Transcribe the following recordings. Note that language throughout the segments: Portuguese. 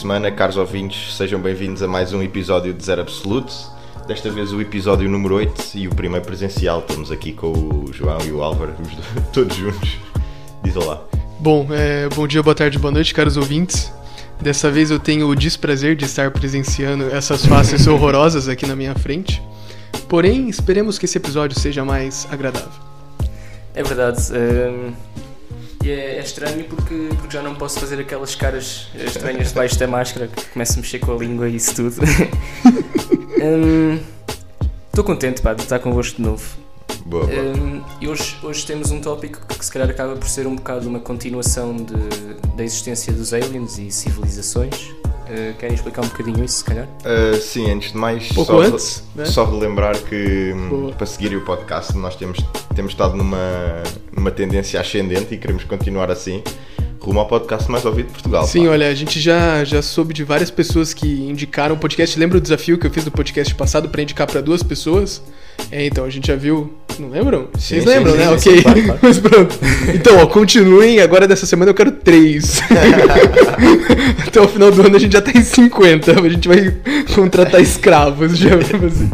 Semana, caros ouvintes, sejam bem-vindos a mais um episódio de Zero Absolute. Desta vez o episódio número 8 e o primeiro presencial. Estamos aqui com o João e o Álvaro, os dois- todos juntos. Diz olá. Bom, é, bom dia, boa tarde, boa noite, caros ouvintes. Dessa vez eu tenho o desprazer de estar presenciando essas faces horrorosas aqui na minha frente. Porém, esperemos que esse episódio seja mais agradável. É verdade. hum, e é, é estranho porque, porque já não posso fazer aquelas caras estranhas debaixo da máscara que começo a mexer com a língua e isso tudo. Estou contente pá, de estar convosco de novo. Boa, boa. Hum, e hoje, hoje temos um tópico que se calhar acaba por ser um bocado uma continuação de, da existência dos aliens e civilizações. Uh, querem explicar um bocadinho isso, se calhar? Uh, sim, antes de mais, Pouco só, antes, né? só relembrar que hum, Boa. para seguirem o podcast nós temos, temos estado numa, numa tendência ascendente e queremos continuar assim, rumo ao podcast mais ouvido de Portugal. Sim, pá. olha, a gente já, já soube de várias pessoas que indicaram o podcast. Lembra o desafio que eu fiz do podcast passado para indicar para duas pessoas? É, então, a gente já viu. Não lembram? Vocês sim, lembram, sim, né? sim, ok. claro, claro. Mas pronto. Então, ó, continuem. Agora dessa semana eu quero três. Até o final do ano a gente já tá em 50. A gente vai contratar escravos já pra vocês.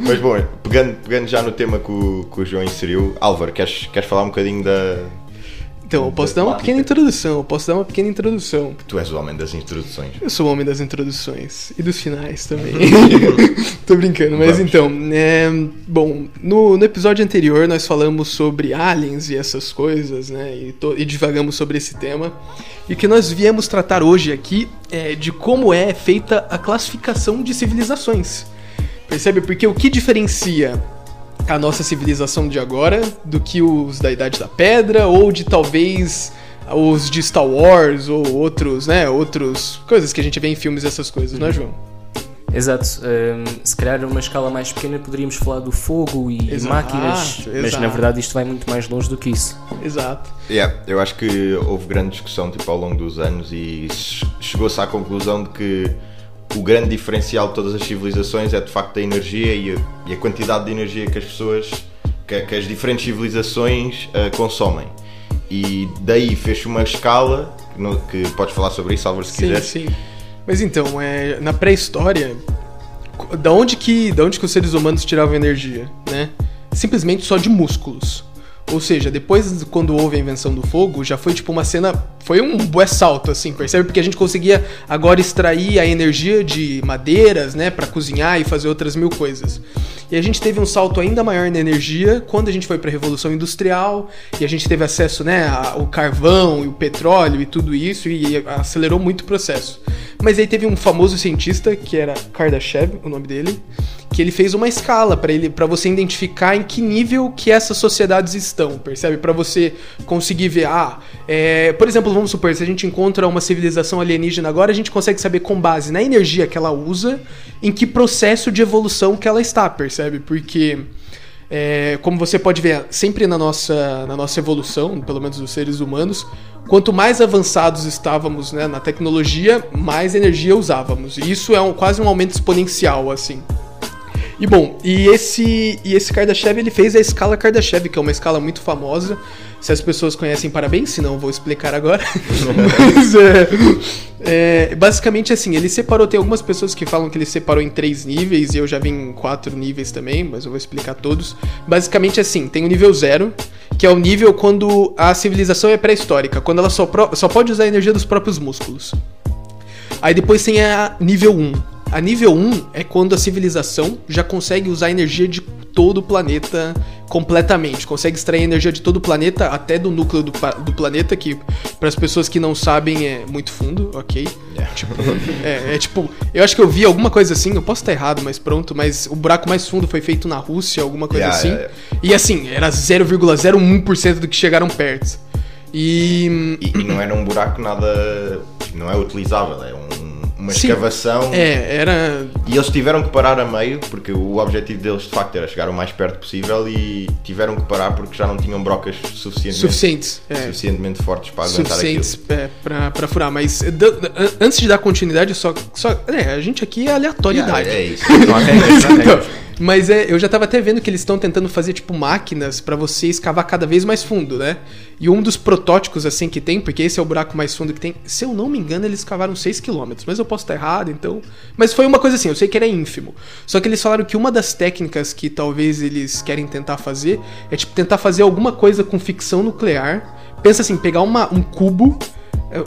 Mas bom, pegando, pegando já no tema que o, que o João inseriu, Álvaro, queres, queres falar um bocadinho da. Então, eu posso dar uma pequena introdução. Eu posso dar uma pequena introdução. Tu és o homem das introduções. Eu sou o homem das introduções e dos finais também. Tô brincando, mas Vamos. então, é, bom, no, no episódio anterior nós falamos sobre aliens e essas coisas, né? E, to- e divagamos sobre esse tema. E o que nós viemos tratar hoje aqui é de como é feita a classificação de civilizações. Percebe? Porque o que diferencia a nossa civilização de agora do que os da Idade da Pedra ou de talvez os de Star Wars ou outros, né, outros coisas que a gente vê em filmes e essas coisas, não é, João? Exato. hum, se calhar numa escala mais pequena poderíamos falar do fogo e Exato, máquinas, mas exato. na verdade isto vai muito mais longe do que isso. Exato. Yeah, eu acho que houve grande discussão tipo, ao longo dos anos e che- chegou-se à conclusão de que o grande diferencial de todas as civilizações é de facto a energia e a, e a quantidade de energia que as pessoas, que, que as diferentes civilizações ah, consomem. E daí fez uma escala, que, no- que podes falar sobre isso, Álvaro, se Sim, quiseres. sim. Mas então, é, na pré-história, da onde que, da onde que os seres humanos tiravam energia, né? Simplesmente só de músculos. Ou seja, depois de quando houve a invenção do fogo, já foi tipo uma cena, foi um bué salto assim, percebe? Porque a gente conseguia agora extrair a energia de madeiras, né, Pra cozinhar e fazer outras mil coisas. E a gente teve um salto ainda maior na energia quando a gente foi para a revolução industrial e a gente teve acesso, né, ao carvão e o petróleo e tudo isso e acelerou muito o processo. Mas aí teve um famoso cientista que era Kardashev, o nome dele, que ele fez uma escala para ele para você identificar em que nível que essas sociedades estão, percebe? Para você conseguir ver, ah, é, por exemplo, vamos supor, se a gente encontra uma civilização alienígena agora, a gente consegue saber com base na energia que ela usa, em que processo de evolução que ela está, percebe? Porque é, como você pode ver sempre na nossa, na nossa evolução, pelo menos dos seres humanos, quanto mais avançados estávamos né, na tecnologia, mais energia usávamos. E isso é um- quase um aumento exponencial, assim. E bom, e esse, e esse Kardashev ele fez a escala Kardashev, que é uma escala muito famosa. Se as pessoas conhecem, parabéns, se não, vou explicar agora. Mas é, é, basicamente assim, ele separou. Tem algumas pessoas que falam que ele separou em três níveis, e eu já vi em quatro níveis também, mas eu vou explicar todos. Basicamente assim, tem o nível zero, que é o nível quando a civilização é pré-histórica, quando ela só, só pode usar a energia dos próprios músculos. Aí depois tem a nível 1. A nível 1 é quando a civilização já consegue usar a energia de todo o planeta completamente. Consegue extrair energia de todo o planeta, até do núcleo do, do planeta, que para as pessoas que não sabem é muito fundo, ok? Yeah. É, é tipo, eu acho que eu vi alguma coisa assim, eu posso estar errado, mas pronto, mas o buraco mais fundo foi feito na Rússia, alguma coisa Yeah, assim. yeah, E assim, era 0,01% do que chegaram perto. E. E, e não era um buraco nada. não é utilizável, é um- uma Sim. escavação. É, era. E eles tiveram que parar a meio, porque o objetivo deles de facto era chegar o mais perto possível e tiveram que parar porque já não tinham brocas suficientemente, Suficientes. É. suficientemente fortes para aguentar suficientes aquilo. é, pra, pra furar. Mas eh, antes de dar continuidade, só. só é, a gente aqui é aleatoriedade. Yeah, é isso. Não há regras, não há regras. Mas é, eu já tava até vendo que eles estão tentando fazer, tipo, máquinas para você escavar cada vez mais fundo, né? E um dos protótipos, assim, que tem, porque esse é o buraco mais fundo que tem, se eu não me engano, eles cavaram 6 km, mas eu posso estar errado, então. Mas foi uma coisa assim, eu sei que era ínfimo. Só que eles falaram que uma das técnicas que talvez eles querem tentar fazer é, tipo, tentar fazer alguma coisa com ficção nuclear. Pensa assim, pegar uma, um cubo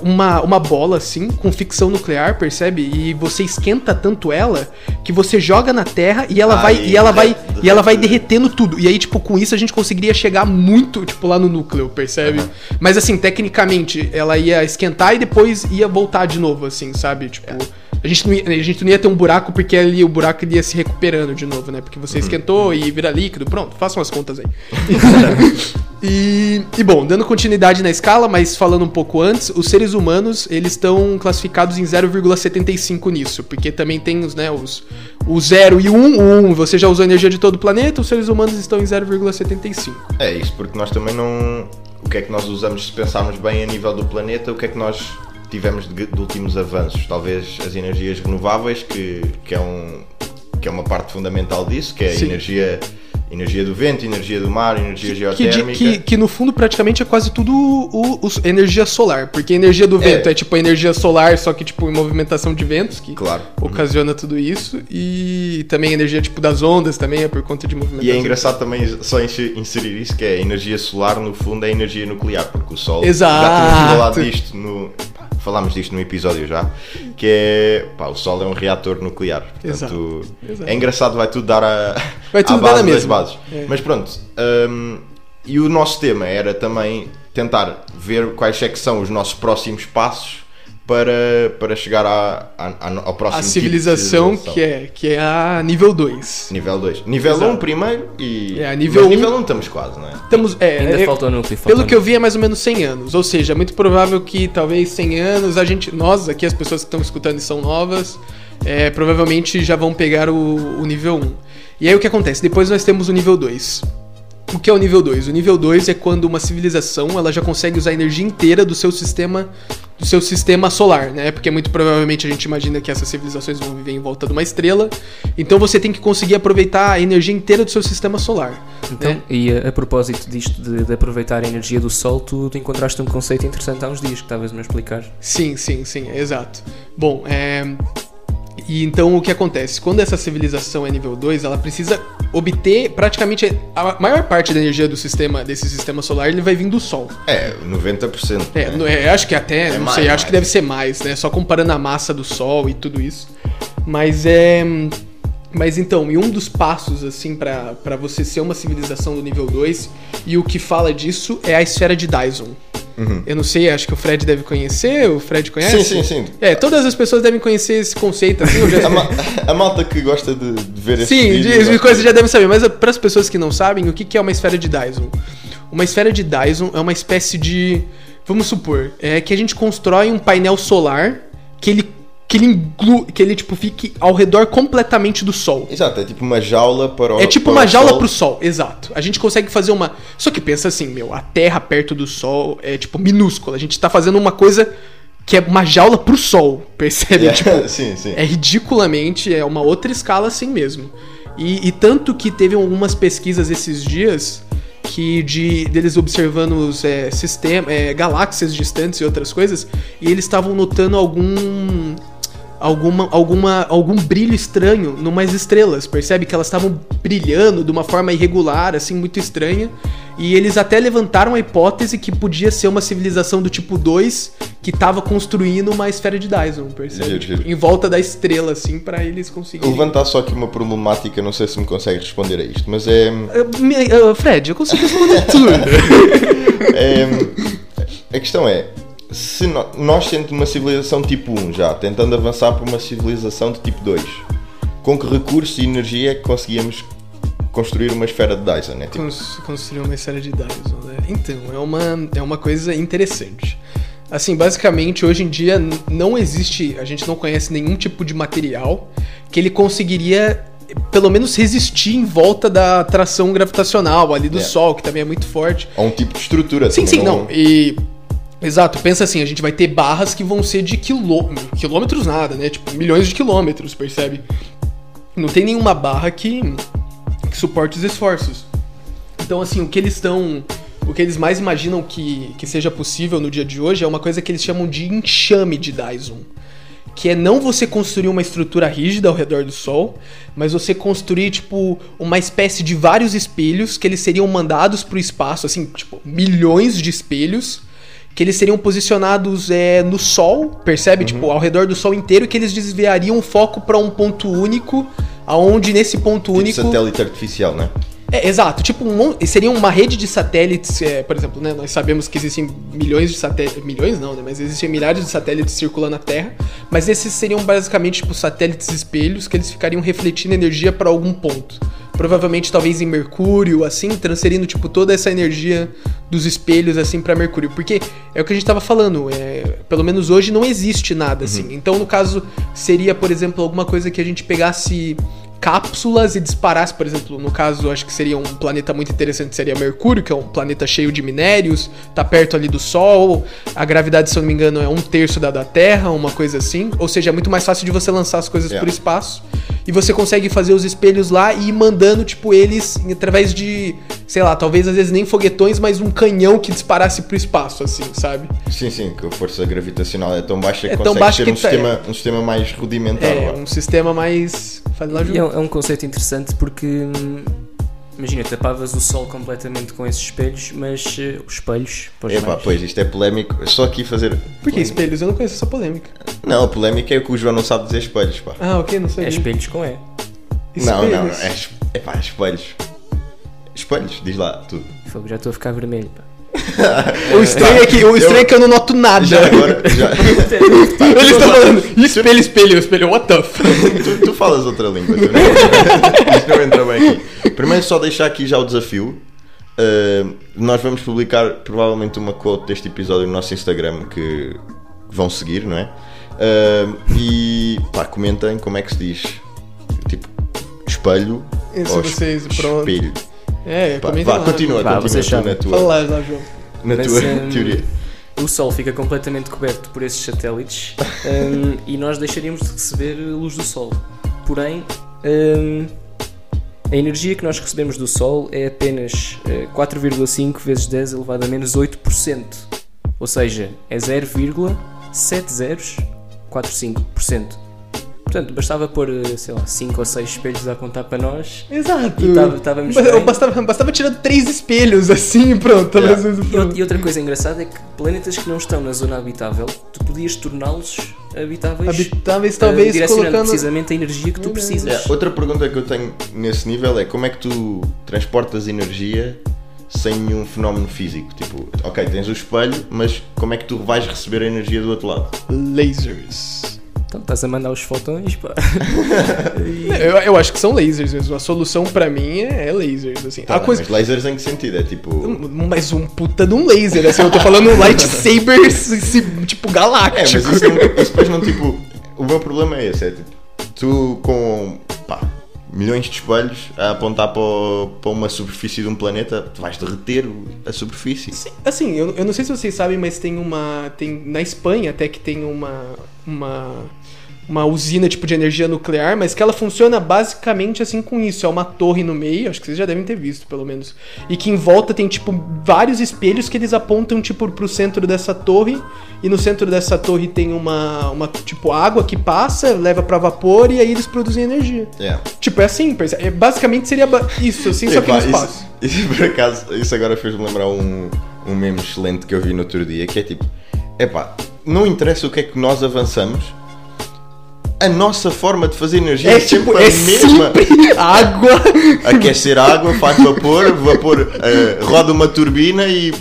uma, uma bola assim, com ficção nuclear, percebe? E você esquenta tanto ela que você joga na Terra e ela vai e ela vai e ela vai derretendo tudo. E aí tipo com isso a gente conseguiria chegar muito tipo lá no núcleo, percebe? Uhum. Mas assim, tecnicamente ela ia esquentar e depois ia voltar de novo assim, sabe? Tipo, é. A gente, não ia, a gente não ia ter um buraco porque ali o buraco ia se recuperando de novo, né? Porque você uhum. esquentou e vira líquido. Pronto, façam as contas aí. e, e, bom, dando continuidade na escala, mas falando um pouco antes, os seres humanos, eles estão classificados em 0,75 nisso. Porque também tem os, né, os, o 0 e o 1. O 1 você já usou a energia de todo o planeta, os seres humanos estão em 0,75. É isso, porque nós também não... O que é que nós usamos, se pensarmos bem a nível do planeta, o que é que nós tivemos de, de, últimos avanços? Talvez as energias renováveis, que, que, é, um, que é uma parte fundamental disso, que é a Sim. energia energia do vento, energia do mar, energia que, geotérmica. Que, que, que, no fundo praticamente é quase tudo o, o, energia solar, porque a energia do vento é. é tipo a energia solar, só que tipo em movimentação de ventos, que claro. ocasiona uhum. tudo isso, e também a energia tipo das ondas também é por conta de movimentação. E é engraçado também só inserir isso, que é a energia solar no fundo é energia nuclear, porque o Sol Exato. já tínhamos falado disto no, falámos disto no episódio já, que é pá, o Sol é um reator nuclear. Portanto, Exato. Exato. é engraçado, vai tudo dar a, vai tudo base dar das bases. É. Mas pronto, um, e o nosso tema era também tentar ver quais é que são os nossos próximos passos para, para chegar à, à, ao próximo a civilização, tipo civilização, que é que é a nível 2. Nível 2. Nível 1 um primeiro e é, nível 1 um, nível 1 um estamos quase, não é? Estamos, é, Ainda é, falta o núcleo. Falta pelo que eu vi é mais ou menos 100 anos, ou seja, é muito provável que talvez 100 anos a gente nós aqui as pessoas que estão escutando e são novas, é, provavelmente já vão pegar o, o nível 1. E aí o que acontece? Depois nós temos o nível 2 o que é o nível 2? O nível 2 é quando uma civilização ela já consegue usar a energia inteira do seu sistema do seu sistema solar, né? Porque muito provavelmente a gente imagina que essas civilizações vão viver em volta de uma estrela. Então você tem que conseguir aproveitar a energia inteira do seu sistema solar. Então, né? e a, a, propósito disto de, de, aproveitar a energia do Sol, tu, tu encontraste um conceito interessante há uns dias que estavas-me a explicar. Sim, sim, sim, exato. Bom, é, e então o que acontece? Quando essa civilização é nível 2, ela precisa obter praticamente a maior parte da energia do sistema desse sistema solar, ele vai vir do sol. É, 90%. É, né? é acho que até, é não mais, sei, mais. acho que deve ser mais, né? Só comparando a massa do sol e tudo isso. Mas é mas então, e um dos passos, assim, para você ser uma civilização do nível 2, e o que fala disso é a esfera de Dyson. Uhum. Eu não sei, acho que o Fred deve conhecer, o Fred conhece? Sim, sim, sim. É, todas as pessoas devem conhecer esse conceito. Assim, já... a, ma a, malta que gosta de, de ver esse Sim, vídeos, de, coisas já devem saber, mas para as pessoas que não sabem, o que, que é uma esfera de Dyson? Uma esfera de Dyson é uma espécie de. Vamos supor, é que a gente constrói um painel solar que ele que ele inglu, que ele tipo fique ao redor completamente do sol. Exato, é tipo uma jaula para o É tipo uma jaula sol. pro sol, exato. A gente consegue fazer uma Só que pensa assim, meu, a Terra perto do sol é tipo minúscula. A gente tá fazendo uma coisa que é uma jaula pro sol, percebe? É, tipo, sim, sim. é ridiculamente, é uma outra escala assim mesmo. E, e tanto que teve algumas pesquisas esses dias que de deles observando os é, sistema, é, galáxias distantes e outras coisas, e eles estavam notando algum alguma, alguma, algum brilho estranho numas estrelas, percebe? Que elas estavam brilhando de uma forma irregular, assim, muito estranha. E eles até levantaram a hipótese que podia ser uma civilização do tipo 2 que estava construindo uma esfera de Dyson, percebe? Tipo, em volta da estrela, assim, para eles conseguirem. Levantar só aqui uma problemática, não sei se me consegue responder a isto, mas é. Uh, uh, Fred, eu consigo responder tudo. é, a questão é, se no, nós sendo uma civilização tipo 1 já, tentando avançar para uma civilização de tipo 2, com que recursos e energia é que conseguíamos construir uma esfera de Dyson, né? Tipo... Construir uma esfera de Dyson, né? Então, é uma, é uma coisa interessante. Assim, basicamente, hoje em dia não existe, a gente não conhece nenhum tipo de material que ele conseguiria pelo menos resistir em volta da atração gravitacional ali do é. Sol, que também é muito forte. É um tipo de estrutura. Sim, sim, não. não. E Exato, pensa assim, a gente vai ter barras que vão ser de quilô... quilômetros nada, né? Tipo, milhões de quilômetros, percebe? Não tem nenhuma barra que que suporte os esforços. Então, assim, o que eles estão. O que eles mais imaginam que, que seja possível no dia de hoje é uma coisa que eles chamam de enxame de Dyson. Que é não você construir uma estrutura rígida ao redor do Sol, mas você construir, tipo, uma espécie de vários espelhos que eles seriam mandados para o espaço, assim, tipo, milhões de espelhos, que eles seriam posicionados é, no Sol, percebe? Tipo, ao redor do Sol inteiro, que eles desviariam o foco para um ponto único, aonde nesse ponto Tipo único. satélite artificial, né? É, exato. Tipo, um, seria uma rede de satélites, é, por exemplo, né? Nós sabemos que existem milhões de satélites. Milhões não, né? Mas existem milhares de satélites circulando a Terra. Mas esses seriam basicamente, tipo, satélites espelhos que eles ficariam refletindo energia para algum ponto. Provavelmente, talvez em Mercúrio, assim, transferindo, tipo, toda essa energia dos espelhos, assim, para Mercúrio. Porque é o que a gente tava falando, é, pelo menos hoje não existe nada, assim. Então, no caso, seria, por exemplo, alguma coisa que a gente pegasse cápsulas e disparasse, por exemplo, no caso, acho que seria um planeta muito interessante, seria Mercúrio, que é um planeta cheio de minérios, tá perto ali do Sol, a gravidade, se eu não me engano, é um terço da da Terra, uma coisa assim, ou seja, é muito mais fácil de você lançar as coisas É. por espaço, e você consegue fazer os espelhos lá e ir mandando, tipo, eles através de, sei lá, talvez às vezes nem foguetões, mas um canhão que disparasse pro espaço, assim, sabe? Sim, sim, que a força gravitacional é tão baixa que É tão consegue baixa ter um, tá- sistema, um sistema mais rudimentar. É, vá. um sistema mais... Faz lá é, um- é um conceito interessante porque, hum, imagina, tapavas o sol completamente com esses espelhos, mas eh, os espelhos, pois Epá, pois, isto é polémico. Só aqui fazer. Por que espelhos? Eu não conheço essa polêmica. Não, a polémica é que o João não sabe dizer espelhos, pá. Ah, ok, não sei. É espelhos com E. Não, não, Espelhos. é, es- epá, espelhos. Espelhos, diz lá, tu. Fogo, já estou a ficar vermelho. Pá. O estranho é que, o estranho é que eu não noto nada. Já agora, já, Ele está falando, espelho, espelho, espelho, what the f? tu, tu falas outra língua. Tu não, isto não entra bem aqui. Primeiro, só deixar aqui já o desafio. Uh, nós vamos publicar provavelmente uma quote deste episódio no nosso Instagram que vão seguir, não é? Uh, e pá, comentem como é que se diz. Tipo, espelho Isso, vocês, pronto. espelho. É, Pá, também vá, lá. continua, Vá, continua vocês tu sabem. na tua, Fala lá, lá, João. na Mas, tua hum, teoria. O Sol fica completamente coberto por esses satélites hum, e nós deixaríamos de receber luz do Sol. Porém, hum, a energia que nós recebemos do Sol é apenas eh, 4,5 vezes 10 elevado a menos 8%. Ou seja, é 0,7045%. Portanto, bastava pôr, eh, sei lá, 5 ou 6 espelhos a apontar para nós Exato. E tava- távamos bem. Bastava, bastava tirar três espelhos assim, pronto. Yeah. E, e outra coisa engraçada é que planetas que não estão na zona habitável, tu podias torná-los habitáveis, Habitáveis, talvez direcionando colocando. precisamente a energia que tu precisas. É, outra pergunta que eu tenho nesse nível é como é que tu transportas energia sem nenhum fenómeno físico? Tipo, ok, tens o espelho, mas como é que tu vais receber a energia do outro lado? Lasers. Então estás a mandar os fotões, pá. E- Eu, eu acho que são lasers mesmo. A solução pra mim é, é lasers, assim. Tá coisa. Mas lasers em que sentido? É tipo. Mas um puta de um laser, assim, eu tô falando um lightsaber, tipo, É, galáctico. mas isso, não, isso depois não tipo. O meu problema é esse, é tipo, tu com pá, milhões de espelhos a apontar para, o- para uma superfície de um planeta, tu vais derreter a superfície. Assim, eu, eu não sei se vocês sabem, mas tem uma. Tem, na Espanha até que tem uma. Uma. Uma usina tipo de energia nuclear, mas que ela funciona basicamente assim com isso. É uma torre no meio, acho que vocês já devem ter visto, pelo menos. E que em volta tem, tipo, vários espelhos que eles apontam, tipo, pro centro dessa torre. E no centro dessa torre tem uma, uma tipo, água que passa, leva pra vapor e aí eles produzem energia. É. Tipo, é assim, perce- é, basicamente seria isso, assim, só que no espaço. Isso, isso, por acaso, isso agora fez-me lembrar um, um meme excelente que eu vi no outro dia, que é tipo, epá, não interessa o que é que nós avançamos, a nossa forma de fazer energia é, É tipo, sempre a é mesma. sempre água. Aquecer água, faz vapor, vapor eh, roda uma turbina e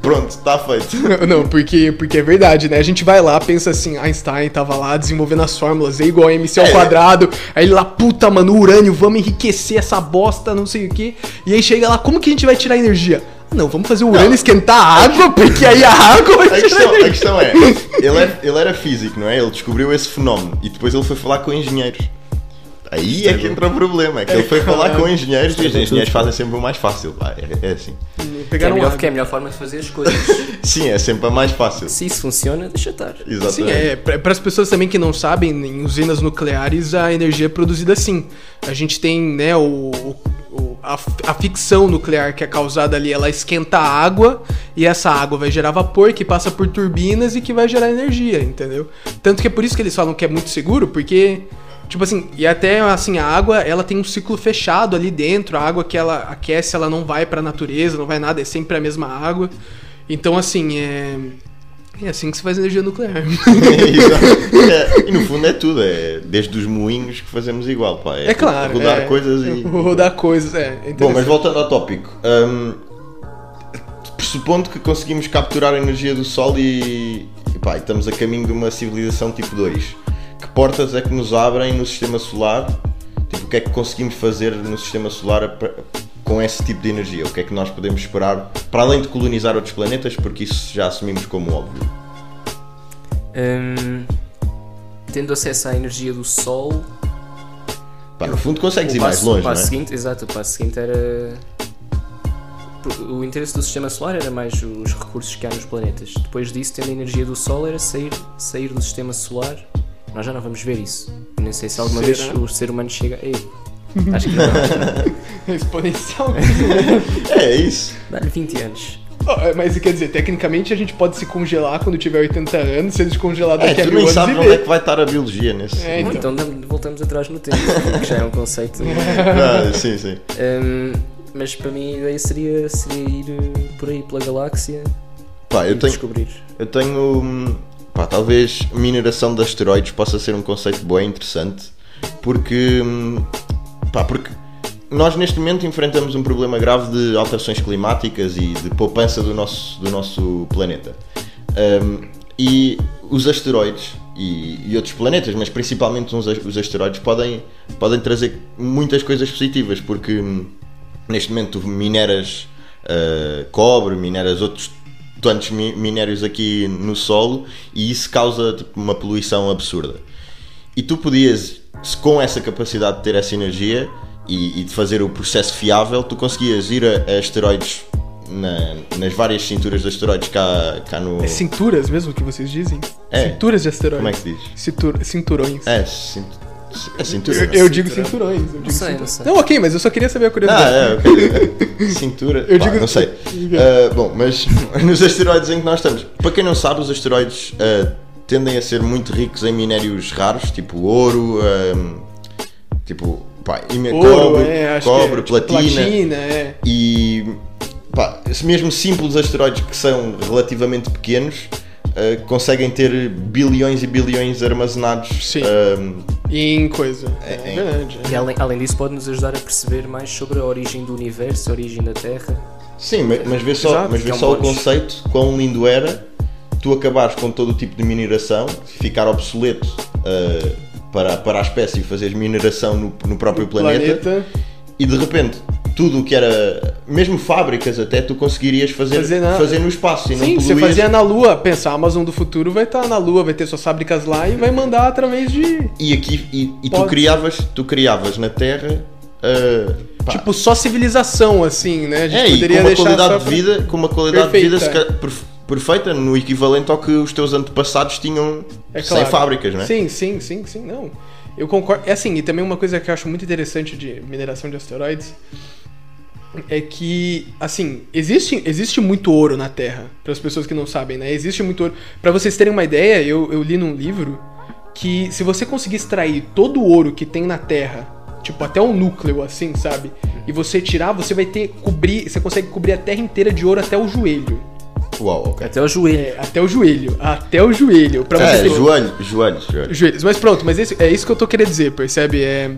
pronto, está feito. Não, porque, porque é verdade, né? A gente vai lá, pensa assim, Einstein tava lá desenvolvendo as fórmulas, é igual a MC ao É. quadrado. Aí ele lá, puta, mano, urânio, vamos enriquecer essa bosta, não sei o quê. E aí chega lá, como que a gente vai tirar energia? Ah, Não, vamos fazer o urânio esquentar a água, porque aí a água vai A questão, a questão é, ele, é, ele era físico, não é? Ele descobriu esse fenómeno e depois ele foi falar com engenheiros. Aí é que entra o problema, é que ele foi falar com engenheiros e os engenheiros fazem sempre o mais fácil, pá, é, é assim. É, a Pegaram melhor, água. que é a melhor forma de fazer as coisas. Sim, é sempre a mais fácil. Se isso funciona, deixa estar. Exatamente. Sim, é, para as pessoas também que não sabem, em usinas nucleares a energia é produzida assim. A gente tem, né, o- a a, ficção nuclear que é causada ali, ela esquenta a água e essa água vai gerar vapor que passa por turbinas e que vai gerar energia, entendeu? Tanto que é por isso que eles falam que é muito seguro, porque tipo assim, e até assim a água, ela tem um ciclo fechado ali dentro, a água que ela aquece, ela não vai para a natureza, não vai nada, é sempre a mesma água. Então assim, é é assim que se faz energia nuclear. é, e no fundo é tudo, é desde os moinhos que fazemos igual, pá. É, é claro. Rodar é, coisas e. Rodar coisas, é. é Bom, mas voltando ao tópico. Um, pressupondo que conseguimos capturar a energia do Sol e, e, pá, estamos a caminho de uma civilização tipo 2. Que portas é que nos abrem no sistema solar? Tipo, o que é que conseguimos fazer no sistema solar com esse tipo de energia? O que é que nós podemos esperar para além de colonizar outros planetas? Porque isso já assumimos como óbvio. Hum, tendo acesso à energia do Sol. Pá, no fundo consegues ir mais longe, o passo não é? seguinte, exato, o passo seguinte era. O interesse do sistema solar era mais os recursos que há nos planetas. Depois disso, tendo a energia do Sol, era sair, sair do sistema solar. Nós já não vamos ver isso. Nem sei se alguma Será? vez o ser humano chega. Ei, Acho que não. Exponencialmente. é isso. Dá-lhe 20 anos. Oh, mas quer dizer, tecnicamente a gente pode se congelar quando tiver 80 anos, se a gente congelar daqui é, a mil anos. Tu nem sabe onde é que vai estar a biologia nesse. É, então. então voltamos atrás no tempo, que já é um conceito. ah, sim, sim. Um, mas para mim a ideia seria, seria ir eh, por aí pela galáxia pá, eu e tenho, descobrir. Eu tenho. Hum, pá, talvez mineração de asteroides possa ser um conceito bem interessante, porque hum, Pá, porque nós neste momento enfrentamos um problema grave de alterações climáticas e de poupança do nosso, do nosso planeta. Um, e os asteroides e, e, outros planetas, mas principalmente os, asteroides, podem, podem trazer muitas coisas positivas, porque hum, neste momento mineras uh, cobre, mineras outros tantos minérios aqui no solo e isso causa tipo, uma poluição absurda. E tu podias com essa capacidade de ter essa energia e, e de fazer o processo fiável, tu conseguias ir a, a asteroides na, nas várias cinturas de asteroides cá, cá no. É cinturas mesmo que vocês dizem? É. Cinturas de asteroides. Como é que se diz? Cintur, cinturões. É, cint... é cintura. Eu, eu digo cinturões. Eu digo não, sei, não sei. Não, ok, mas eu só queria saber a curiosidade. Ah, é, okay. Cintura. Eu Pá, digo. Não sei. Uh, bom, mas nos asteroides em que nós estamos. Para quem não sabe, os asteroides. Uh, tendem a ser muito ricos em minérios raros, tipo ouro, um, tipo pá, ouro, cobre, é, cobre é, platina, tipo, platina é. e pá, mesmo simples asteroides que são relativamente pequenos uh, conseguem ter bilhões e bilhões armazenados Sim. Um, em coisa. É, é. E além, além disso pode nos ajudar a perceber mais sobre a origem do universo, a origem da Terra. Sim, mas, mas vê só, mas vê é só o conceito, quão lindo era tu acabares com todo o tipo de mineração, ficar obsoleto uh, para, para a espécie e fazeres mineração no, no próprio planeta, planeta, e de repente tudo o que era, mesmo fábricas até, tu conseguirias fazer, fazer, na... fazer no espaço e Sim, você fazia na Lua, pensa, a Amazon do futuro vai estar na Lua, vai ter suas fábricas lá e vai mandar através de. E aqui e, e tu criavas, tu criavas na Terra. Uh, tipo, só civilização, assim, né? A gente é, poderia com uma qualidade de vida, com uma qualidade Perfeita. de vida perfeita no equivalente ao que os teus antepassados tinham é claro. sem fábricas, não é? Sim, sim, sim, sim, não. Eu concordo. É assim, e também uma coisa que eu acho muito interessante de mineração de asteroides é que, assim, existe, existe muito ouro na Terra, para as pessoas que não sabem, né? Existe muito ouro. Para vocês terem uma ideia, eu, eu li num livro que se você conseguir extrair todo o ouro que tem na Terra, tipo até o núcleo assim, sabe? E você tirar, você vai ter cobrir, você consegue cobrir a Terra inteira de ouro até o joelho. Uau, okay. Até o joelho. É, até o joelho. Até o joelho. Pra é, joelho, joelho, joelho. Joelhos. Mas pronto, mas esse, é isso que eu tô querendo dizer, percebe? É,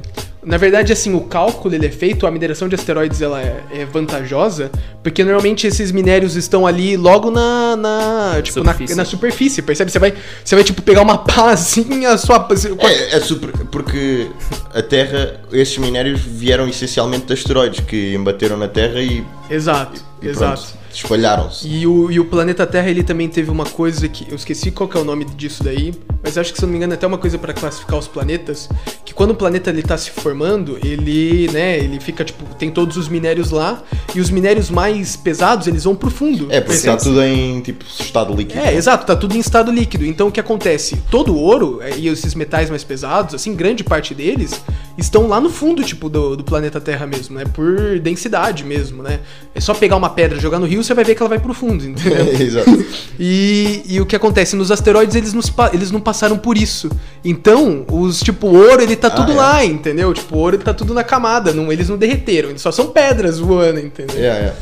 na verdade, assim, o cálculo ele é feito, a mineração de asteroides ela é, é vantajosa, porque normalmente esses minérios estão ali logo na, na tipo, superfície. Na, na, superfície, percebe? Você vai, você vai, tipo, pegar uma pá assim, a sua... É, é super, porque a Terra, esses minérios vieram essencialmente de asteroides que embateram na Terra e... Exato, e, e exato. Espalharam-se. E o, e o planeta Terra ele também teve uma coisa que eu esqueci qual que é o nome disso daí, mas acho que se não me engano é até uma coisa para classificar os planetas, que quando o planeta ele tá se formando, ele, né, ele fica tipo, tem todos os minérios lá e os minérios mais pesados, eles vão pro fundo. É, porque tá tudo em tipo estado líquido. É, exato, tá tudo em estado líquido. Então o que acontece? Todo o ouro é, e esses metais mais pesados, assim, grande parte deles, estão lá no fundo, tipo, do, do planeta Terra mesmo, né? Por densidade mesmo, né? É só pegar uma pedra, jogar no rio, você vai ver que ela vai pro fundo, entendeu? Exato. E, e o que acontece? Nos asteroides eles, nos eles não passaram por isso. Então, os tipo, ouro ele tá tudo é. lá, entendeu? Tipo, ouro ele tá tudo na camada, não, eles não derreteram, eles só são pedras voando, entendeu? É,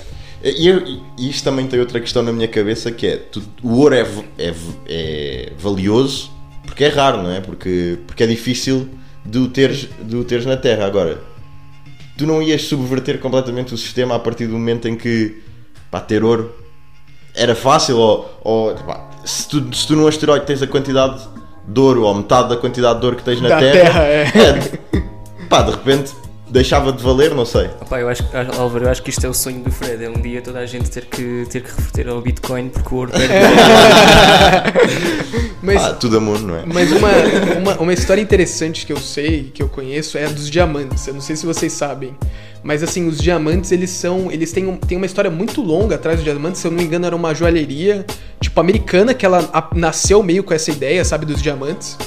é. E, eu- e isto também tem outra questão na minha cabeça que é tu- o ouro é, é é valioso porque é raro, não é? Porque, porque é difícil de o, teres, de o teres na Terra. Agora, tu não ias subverter completamente o sistema a partir do momento em que pá, ter ouro era fácil ou, ou pá, se, tu, se tu num asteroide tens a quantidade de ouro ou metade da quantidade de ouro que tens na Da Terra, Terra, é. é, pá, de repente deixava de valer, não sei. Opá, eu acho, que- Álvaro, eu acho que isto é o sonho do Fred. É um dia toda a gente ter que, ter que reverter ao Bitcoin porque o ouro perde. Mas, Ah, tudo amor, não é? mas uma, uma, uma história interessante que eu sei, que eu conheço, é a dos diamantes. Eu não sei se vocês sabem. Mas assim, os diamantes, eles são. Eles têm, um, têm uma história muito longa atrás dos diamantes. Se eu não me engano, era uma joalheria, tipo, americana, que ela a- nasceu meio com essa ideia, sabe, dos diamantes.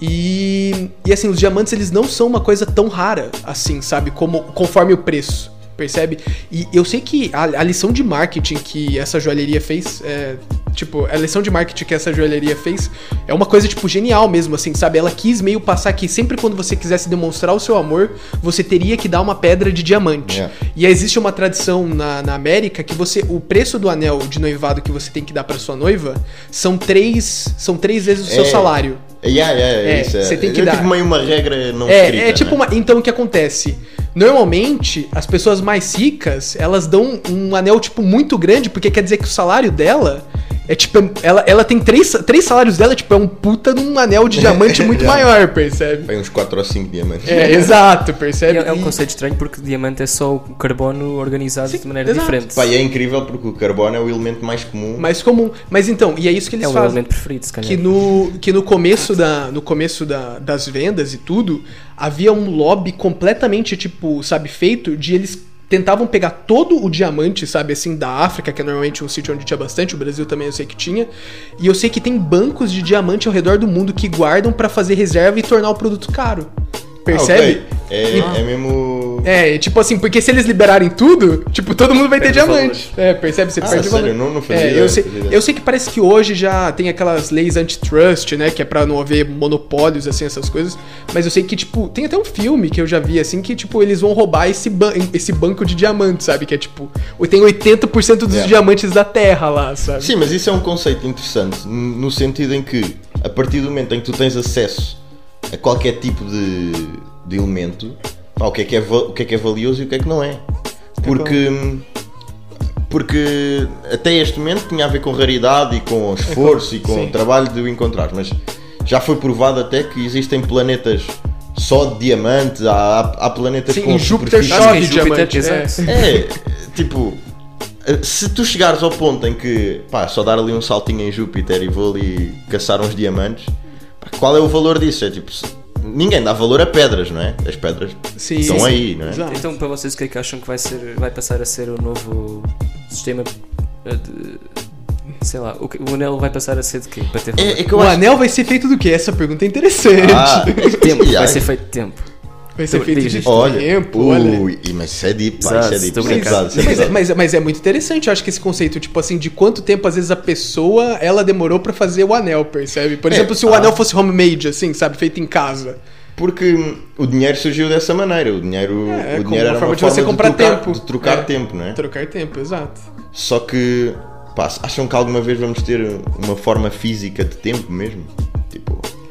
E, e assim, os diamantes eles não são uma coisa tão rara assim, sabe? Como conforme o preço, percebe? E eu sei que a, a lição de marketing que essa joalheria fez, é, tipo, a lição de marketing que essa joalheria fez é uma coisa, tipo, genial mesmo, assim, sabe? Ela quis meio passar que sempre quando você quisesse demonstrar o seu amor, você teria que dar uma pedra de diamante. Yeah. E existe uma tradição na, na América que você, o preço do anel de noivado que você tem que dar pra sua noiva são três, são três vezes o seu É. salário. Yeah, yeah, É, isso é. você tem que é dar. tipo meio uma regra não É, escrita. é tipo né? uma. Então o que acontece? Normalmente, as pessoas mais ricas, elas dão um anel, tipo, muito grande, porque quer dizer que o salário dela é tipo. Ela, ela tem três, três salários dela, tipo, é um puta num anel de diamante muito maior, percebe? Vai uns 4 ou 5 diamantes. É, exato, percebe? é, é um conceito estranho porque diamante é só o carbono organizado de maneira exato. diferente. Pá, e é incrível porque o carbono é o elemento mais comum. mais comum. Mas então, e é isso que eles é o fazem. elemento preferido, se calhar. que no, que no começo, da, no começo da, das vendas e tudo, havia um lobby completamente, tipo, sabe, feito de eles tentavam pegar todo o diamante, sabe, assim, da África, que é normalmente um sítio onde tinha bastante, o Brasil também eu sei que tinha, e eu sei que tem bancos de diamante ao redor do mundo que guardam pra fazer reserva e tornar o produto caro. Percebe? Ah, ok. É, é mesmo. É, tipo assim, porque se eles liberarem tudo, tipo, todo mundo vai ter Perde o diamante. É, percebe? Você Ah, perde sério? valor. Não- não fazia é, eu, sei, fazia eu sei que parece que hoje já tem aquelas leis antitrust, né? Que é pra não haver monopólios, assim, essas coisas. Mas eu sei que, tipo, tem até um filme que eu já vi, assim, que, tipo, eles vão roubar esse, ban esse banco de diamantes, sabe? Que é, tipo, tem 80% dos É. diamantes da Terra lá, sabe? Sim, mas isso é um conceito interessante no sentido em que, a partir do momento em que tu tens acesso a qualquer tipo de, de elemento, pá, o, que é que é, o que é que é valioso e o que é que não é. Porque. Porque até este momento tinha a ver com raridade e com esforço e com Sim. trabalho de o encontrar, mas já foi provado até que existem planetas só de diamante, há, há, planetas Sim, com Júpiter em Júpiter, diamante. é. é, tipo, se tu chegares ao ponto em que, pá, só dar ali um saltinho em Júpiter e vou ali caçar uns diamantes, pá, qual é o valor disso? É tipo, ninguém dá valor a pedras, não é? As pedras Sim, estão sim. aí, não é? Exato. Então, para vocês, o que é que acham que vai, ser, vai passar a ser o novo sistema de. Sei lá, o, que- o anel vai passar a ser de quê? Para ter? É, é O acho. anel vai ser feito do quê? Essa pergunta é interessante. Ah, Tempo, vai ser feito de tempo. Vai ser feito de isso. Olha, tempo, olha. ui, e- mas isso é deep, Exato, isso é deep, estou isso é brincando. pesado, isso é Mas é, mas, mas é muito interessante, eu acho que esse conceito, tipo assim, de quanto tempo às vezes a pessoa ela demorou pra fazer o anel, percebe? Por É, exemplo, se o ah. anel fosse homemade, assim, sabe, feito em casa. Porque o dinheiro surgiu dessa maneira, o dinheiro, É, o dinheiro uma era forma uma de você forma comprar trocar, tempo. de trocar É. tempo, não é? Trocar tempo, exato. Só que, pá, acham que alguma vez vamos ter uma forma física de tempo mesmo?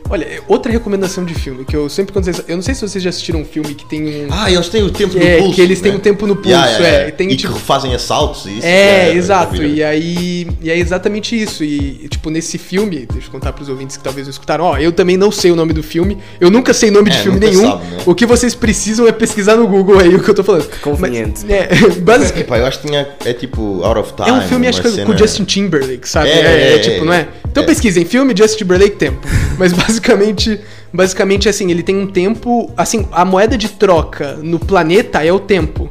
Olha, outra recomendação de filme que eu sempre quando vocês, eu não sei se vocês já assistiram um filme que tem um ah, eles têm o tempo Que no é, pulso. que eles têm né? um tempo no pulso, Yeah, yeah, é, tem, e tipo- que fazem assaltos e isso. É, eu exato. E aí, e é exatamente isso. E, tipo, nesse filme, deixa eu contar pros ouvintes que talvez não escutaram, ó, eu também não sei o nome do filme. Eu nunca sei nome de É, filme nenhum. sabe, né? O que vocês precisam é pesquisar no Google aí o que eu tô falando. conveniente. Mas, é, basicamente. Epá, eu acho que tinha. É tipo Out of Time. É um filme, acho que é com cena- Justin Timberlake, sabe? É, É, é, é, tipo, é, não é? Então é. pesquisem, filme Justin Timberlake tempo. Mas basicamente, basicamente assim, ele tem um tempo, assim, a moeda de troca no planeta é o tempo.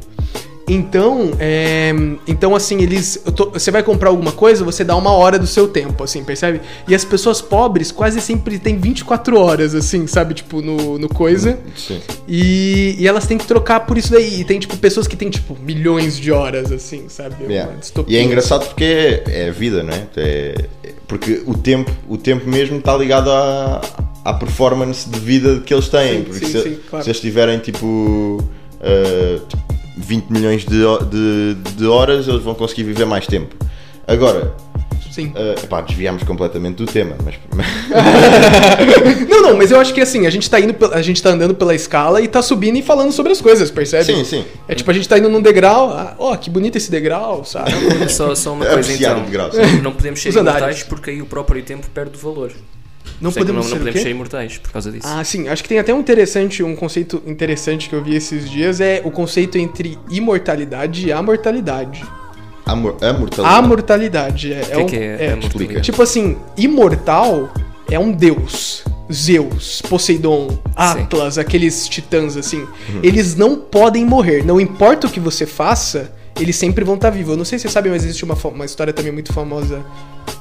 Então, é, então assim, eles. tô- você vai comprar alguma coisa, você dá uma hora do seu tempo, assim, percebe? E as pessoas pobres quase sempre têm 24 horas, assim, sabe? Tipo, no, no coisa. Sim. E, e elas têm que trocar por isso daí. E tem, tipo, pessoas que têm, tipo, milhões de horas, assim, sabe? É Yeah. E é engraçado porque é, vida, não é? Porque o tempo, o tempo mesmo está ligado à, à performance de vida que eles têm. Sim, porque sim, se, sim, claro. se eles tiverem tipo, ah, tipo 20 milhões de, de, de horas, eles vão conseguir viver mais tempo. Agora, Sim. ah, epá, desviámos completamente do tema, mas Não, não, mas eu acho que assim, a gente tá indo, a gente tá andando pela escala e tá subindo e falando sobre as coisas, percebe? sim, sim. É tipo, a gente tá indo num degrau, ah, ó, que bonito esse degrau, sabe? Só, só uma coisa Apreciar então. degrau. Não podemos ser Os andares. imortais porque aí o próprio tempo perde o valor. Não é podemos não, ser não podemos ser imortais por causa disso. Ah, sim, acho que tem até um interessante, um conceito interessante que eu vi esses dias, é o conceito entre imortalidade e amortalidade. Amor, a mortalidade. Amortalidade, é, o que, é um- é que é, é, a mortalidade? Tipo assim, imortal é um deus. Zeus, Poseidon, Atlas, aqueles titãs assim. Uhum. Eles não podem morrer. Não importa o que você faça, eles sempre vão estar vivos. Eu não sei se você sabe, mas existe uma, uma história também muito famosa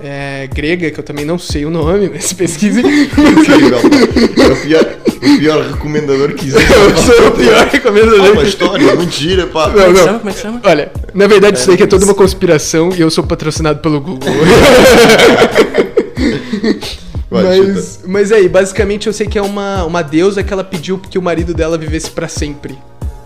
é, grega, que eu também não sei o nome, mas pesquise. Incrível. É o pior, o pior recomendador que existe. eu sou o pior recomendador. uma história muito gira, pá. Não, Como é que não. chama? Como é que chama? Olha, na verdade isso daí que é toda uma conspiração e eu sou patrocinado pelo Google. Vai, mas, mas aí, basicamente eu sei que é uma, uma deusa que ela pediu que o marido dela vivesse pra sempre.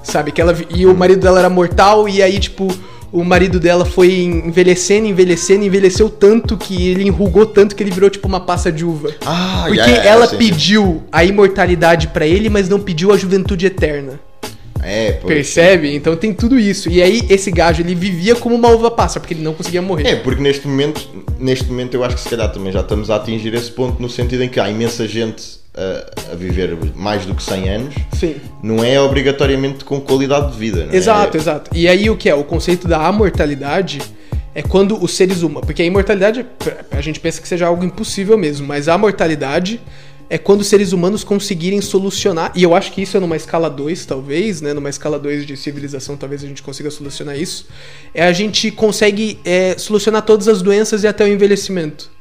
Sabe? Que ela, e o marido dela era mortal, e aí, tipo, o marido dela foi envelhecendo, envelhecendo, envelheceu tanto que ele enrugou tanto que ele virou tipo uma passa de uva. Ah, Porque yeah, yeah, ela sim, pediu a imortalidade pra ele, mas não pediu a juventude eterna. É, pois. Percebe? Então tem tudo isso. E aí esse gajo ele vivia como uma uva passa, porque ele não conseguia morrer. É, porque neste momento, neste momento eu acho que se calhar também já estamos a atingir esse ponto no sentido em que há imensa gente a, a viver mais do que 100 anos, Sim. não é obrigatoriamente com qualidade de vida, não é? Exato, exato. E aí o que é? O conceito da amortalidade é quando os seres humanos. Porque a imortalidade, a gente pensa que seja algo impossível mesmo, mas a mortalidade é quando os seres humanos conseguirem solucionar. E eu acho que isso é numa escala 2, talvez, né? Numa escala 2 de civilização, talvez a gente consiga solucionar isso. É a gente consegue é, solucionar todas as doenças e até o envelhecimento.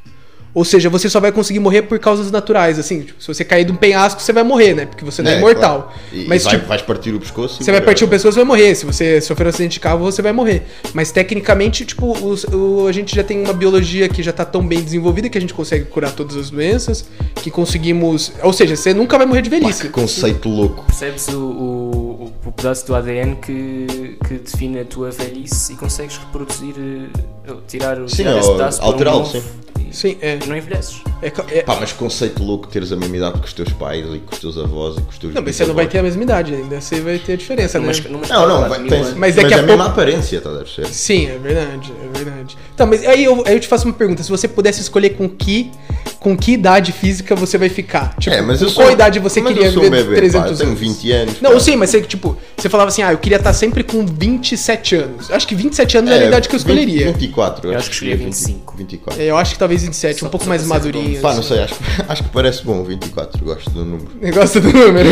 Ou seja, você só vai conseguir morrer por causas naturais, assim. tipo, se você cair de um penhasco, você vai morrer, né? Porque você não é, É, imortal. claro. E, Mas, e vai, tipo, vais partir o pescoço e você vai partir o pescoço, você vai morrer. Se você sofrer um acidente de carro, você vai morrer. Mas tecnicamente, tipo, os- o- a gente já tem uma biologia que já tá tão bem desenvolvida que a gente consegue curar todas as doenças, que conseguimos. Ou seja, você nunca vai morrer de Pá, velhice. que conceito louco. Percebes o, o, o pedaço do ADN que, que define a tua velhice e consegues reproduzir, eh, tirar, o- Sim, tirar um alterá-lo, novo sim. E, Sim, é. e não envelheces. é é- Pá, mas conceito louco teres a mesma idade que os teus pais e com os teus avós e com os teus não, mas você não vai ter a mesma idade ainda. Você vai ter a diferença, né? numa Não, não, vai, tens, anos. Mas é a a mesma pouco- aparência, tá a ser. Sim, é verdade, é verdade. Tá, mas aí eu, aí eu te faço uma pergunta. Se você pudesse escolher com que, com que idade física você vai ficar? Tipo, É, mas com eu qual sou- idade você mas queria eu sou viver um bebê, 300 pá, eu tenho anos? 20 anos. Não, eu sei, mas você, tipo, você falava assim, ah, eu queria estar sempre com 27 anos. Acho que 27 anos É, era a idade que eu 20, escolheria. 24, Eu acho que escolhia 25. 24. É, eu acho que talvez 27, um Só- pouco só mais madurinho. Pá, não sei, acho, acho que parece bom 24, gosto do número. Negócio do número.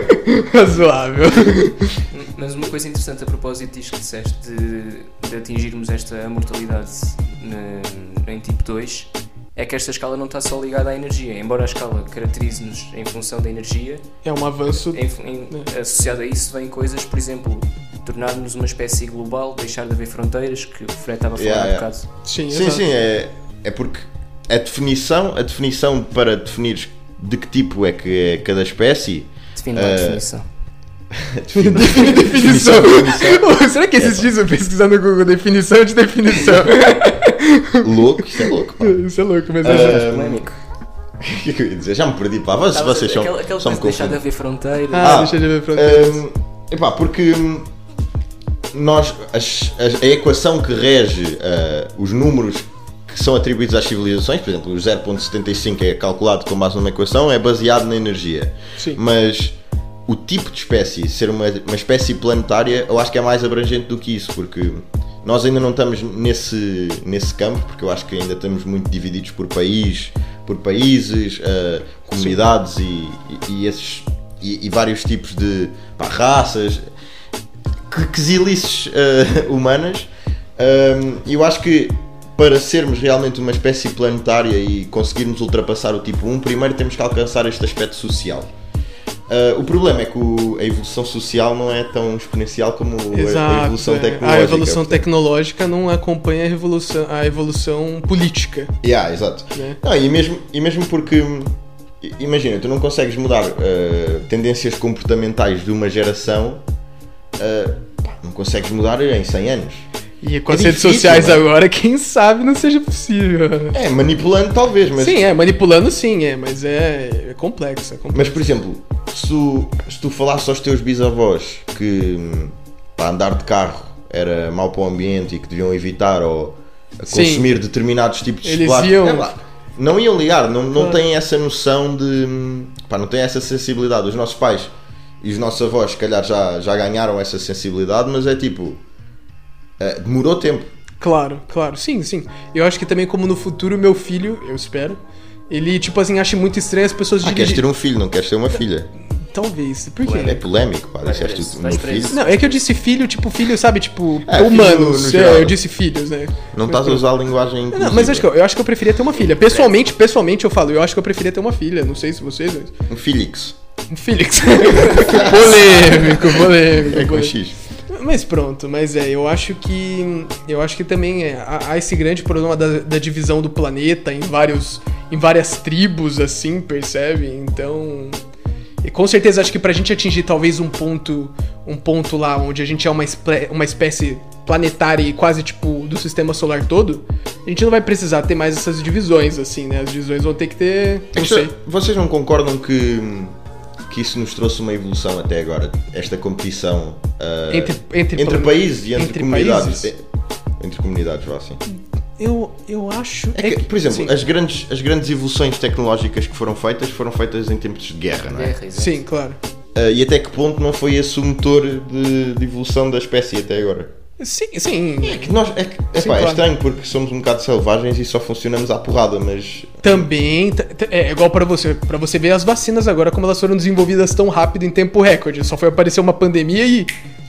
Razoável. Mas uma coisa interessante a propósito disto que disseste de, de atingirmos esta mortalidade na- em tipo 2 é que esta escala não está só ligada à energia. Embora a escala caracterize-nos em função da energia, É um avanço. em, em, associado a isso vem coisas, por exemplo, tornar-nos uma espécie global, deixar de haver fronteiras, que o Fred estava a falar Yeah, há yeah. bocado. Sim, Sim, sim, é, é porque a definição, a definição para definir de que tipo é que é cada espécie. Define lá a Eh, definição. Definição. definição. Será que esses dias eu pesquisar no Google definição de definição? louco, isso é louco, pá. Isso é louco, mas Ah, é. Polémico. O que é que eu ia dizer? Já me perdi, pá. Vocês, a vocês são, aquela, aquela deixar de haver fronteiras. Ah, Ah, deixa de ver fronteiras. Hum, epá, porque hum, nós, as- as- a equação que rege ah, os números que são atribuídos às civilizações, por exemplo, o 0.75 é calculado com base numa equação, é baseado na energia. Sim. Mas o tipo de espécie, ser uma, uma espécie planetária, eu acho que é mais abrangente do que isso, porque nós ainda não estamos nesse, nesse campo, porque eu acho que ainda estamos muito divididos por país, por países, ah, comunidades e, e- esses e, e vários tipos de pá, raças. que quesilices uh, humanas. Um, eu acho que para sermos realmente uma espécie planetária e conseguirmos ultrapassar o tipo 1, primeiro temos que alcançar este aspecto social. Uh, o problema é que o, a evolução social não é tão exponencial como Exato, a evolução é. tecnológica. A evolução portanto. tecnológica não acompanha a evolução, a evolução política. Yeah, exato. Né? Não, e, mesmo, e mesmo porque, imagina, tu não consegues mudar uh, tendências comportamentais de uma geração, uh, pá, não consegues mudar em 100 anos. E com É as redes difícil, sociais mano. agora, quem sabe não seja possível. É, manipulando talvez, mas, Sim, é, manipulando sim, é, mas é, é complexo, é complexo. mas por exemplo, se tu, se tu falasses aos teus bisavós que hum, para andar de carro era mau para o ambiente e que deviam evitar ou Sim. consumir determinados tipos de Eles chocolate, iam- é lá, não iam ligar, não, não têm essa noção de. hum, pá, não têm essa sensibilidade. Os nossos pais e os nossos avós, se calhar, já, já ganharam essa sensibilidade, mas é tipo. é, demorou tempo. Claro, claro, sim, sim. Eu acho que também como no futuro meu filho, eu espero, ele tipo assim acha muito estranho as pessoas Ah, queres dirigir- ter um filho, não queres ter uma filha. Talvez. Por quê? É polémico, pá, Vais disseste preso, o vais meu filho. Não, é que eu disse filho, tipo filho, sabe, tipo É, filho humanos. no é, eu disse filhos, né? Não a usar a linguagem Não, inclusiva. mas acho que eu, eu acho que eu preferia ter uma filha. Pessoalmente, pessoalmente eu falo, eu acho que eu preferia ter uma filha. Não sei se vocês, mas... Um Felix. Um Felix. polêmico, polêmico. É com polêmico. X. Mas pronto, mas é, eu acho que eu acho que também é, há, há esse grande problema da, da divisão do planeta em vários em várias tribos assim, percebe? Então, e com certeza acho que pra gente atingir talvez um ponto um ponto lá onde a gente é uma, uma espécie planetária e quase tipo do sistema solar todo, a gente não vai precisar ter mais essas divisões assim, né? As divisões vão ter que ter, não sei. Vocês não concordam que, que isso nos trouxe uma evolução até agora? Esta competição ah, Entre- entre entre países e entre, entre comunidades. países? É, Entre comunidades, vá assim. Eu eu acho É que, por exemplo, sim. as grandes, as grandes evoluções tecnológicas que foram feitas foram feitas em tempos de guerra, não é? Guerra. Sim, claro. Ah, e até que ponto não foi esse o motor de, de evolução da espécie até agora? Sim, sim. É que nós, é, que, epá, Sim, é claro. estranho porque somos um bocado selvagens e só funcionamos à porrada, mas Também t- é igual pra você, para você ver as vacinas agora como elas foram desenvolvidas tão rápido em tempo recorde. Só foi aparecer uma pandemia e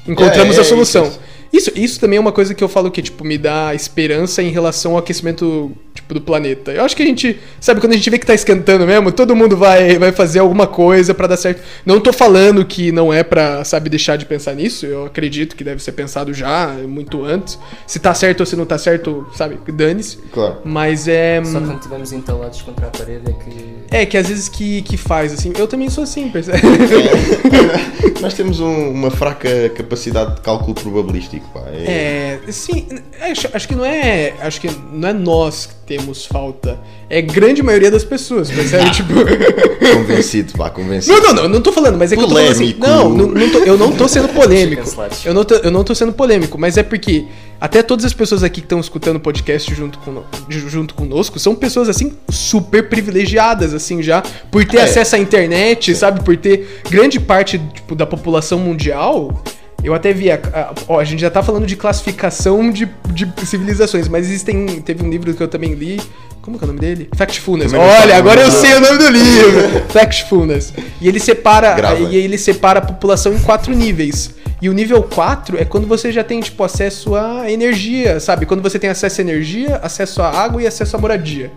encontramos É, é, a solução. isso. Isso, isso também é uma coisa que eu falo que tipo me dá esperança em relação ao aquecimento tipo do planeta. Eu acho que a gente, sabe, quando a gente vê que tá esquentando mesmo, todo mundo vai vai fazer alguma coisa pra dar certo. Não tô falando que não é pra, sabe, deixar de pensar nisso. Eu acredito que deve ser pensado já muito antes. Se tá certo ou se não tá certo, sabe, dane-se. claro. Mas é Só quando estivermos entalados contra a parede é que. é, que às vezes que, que faz, assim. Eu também sou assim, percebe? Nós temos um- uma fraca capacidade de cálculo probabilístico, pá. É- É, sim, acho, acho que não é. Acho que não é nós que temos falta. É grande maioria das pessoas, percebe? tipo. Convencido, pá, convencido. Não, não, não, não tô falando, mas é que eu tô falando assim. Polêmico. Não, não, não tô- eu não tô sendo polêmico. Eu não, tô, eu não tô sendo polêmico, mas é porque até todas as pessoas aqui que estão escutando o podcast junto, com, junto conosco são pessoas assim super privilegiadas, assim, já, por ter É. acesso à internet, sabe? Por ter grande parte tipo, da população mundial. Eu até vi, a, a- ó, a gente já tá falando de classificação de, de civilizações, mas existem. Teve um livro que eu também li. Como que é o nome dele? Factfulness. Olha, agora eu sei o nome do livro. Factfulness. E ele separa Grava. e ele separa a população em quatro níveis. E o nível 4 é quando você já tem tipo acesso à energia, sabe? Quando você tem acesso à energia, acesso à água e acesso à moradia.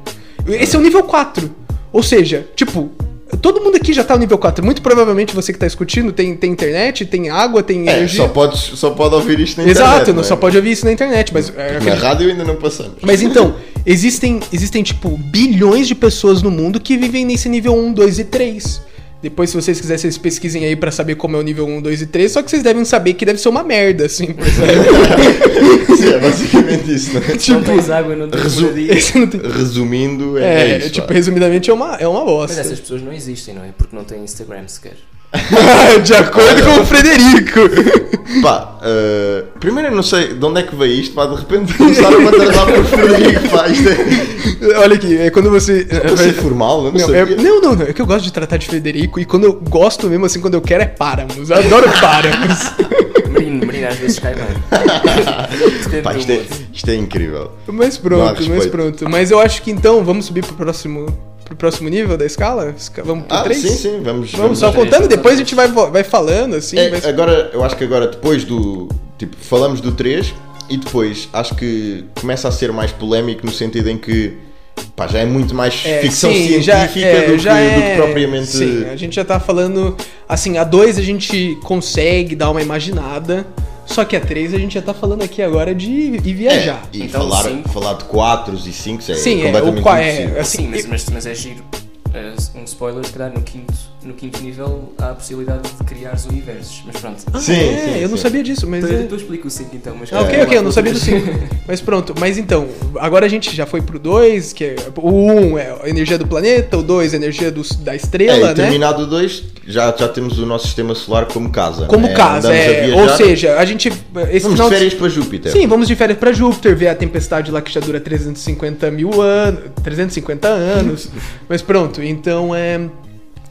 Esse é o nível 4. Ou seja, tipo, todo mundo aqui já tá no nível 4. Muito provavelmente você que tá escutando tem, tem internet, tem água, tem É, energia. só, podes, só pode ouvir isto na Exato, internet. não, só é? pode ouvir isso na internet, mas é, Na rádio ainda não passamos. mas então, existem, existem, tipo, bilhões de pessoas no mundo que vivem nesse nível 1, 2 e 3. Depois, se vocês quiserem, vocês pesquisem aí pra saber como é o nível 1, 2 e 3. Só que vocês devem saber que deve ser uma merda, assim? Sim, é basicamente isso, não é? Se não água, não resu- tem- Resumindo, é, É, é isso. tipo, resumidamente é uma, é uma Mas bosta. essas pessoas não existem, não é? Porque não têm Instagram sequer. de acordo com o Frederico. Pá, eh, primeiro eu não sei de onde é que veio isto, pá, de repente começaram a tratar por Frederico, pá, isto é Olha aqui, é quando você. para ser formal, eu não, Não, é- não, não, não, é que eu gosto de tratar de Frederico e quando eu gosto mesmo, assim, quando eu quero é páramos. Eu adoro páramos. Menino, menino às vezes cai bem. Depende Pá, isto, é, isto é incrível. Mas pronto, mas pronto. Mas eu acho que então vamos subir pro próximo, pro próximo nível da escala? Esca- Vamos pro Ah, 3? sim, sim, vamos. Vamos só três, contando, vamos depois a gente vai, vai falando, assim. É, vai- agora, eu acho que agora, depois do, tipo, falamos do 3 e depois acho que começa a ser mais polémico no sentido em que pá, já é muito mais É, ficção sim, já- científica é, do, que, já do que é- propriamente. Sim, a gente já tá falando. Assim, a 2 a gente consegue dar uma imaginada. Só que a 3 a gente já tá falando aqui agora de ir viajar. É, e Então, falar, cinco. falar de 4 e 5 é Sim, é, completamente o qua- é, impossível. assim, Sim, mas, mas, mas é giro. Eh, um spoiler, se calhar no quinto, no quinto nível há a possibilidade de criares universos. Mas pronto. Ah, Sim, é, sim, eu não sim. sabia disso, mas. Depois é- depois explico o 5 então. Mas Ah, ok, É, ok, eu não sabia do 5. Mas pronto, mas então, agora a gente já foi pro 2, que é. O 1 um é a energia do planeta, o 2 é a energia do- da É, estrela, e né? terminado o 2, já, já temos o nosso sistema solar como casa. Como né? casa, é. Ou seja, a gente. Esse vamos final de de- férias para Júpiter. Sim, vamos de férias pra Júpiter, ver a tempestade lá que já dura 350 mil anos. 350 anos. Mas pronto, então é.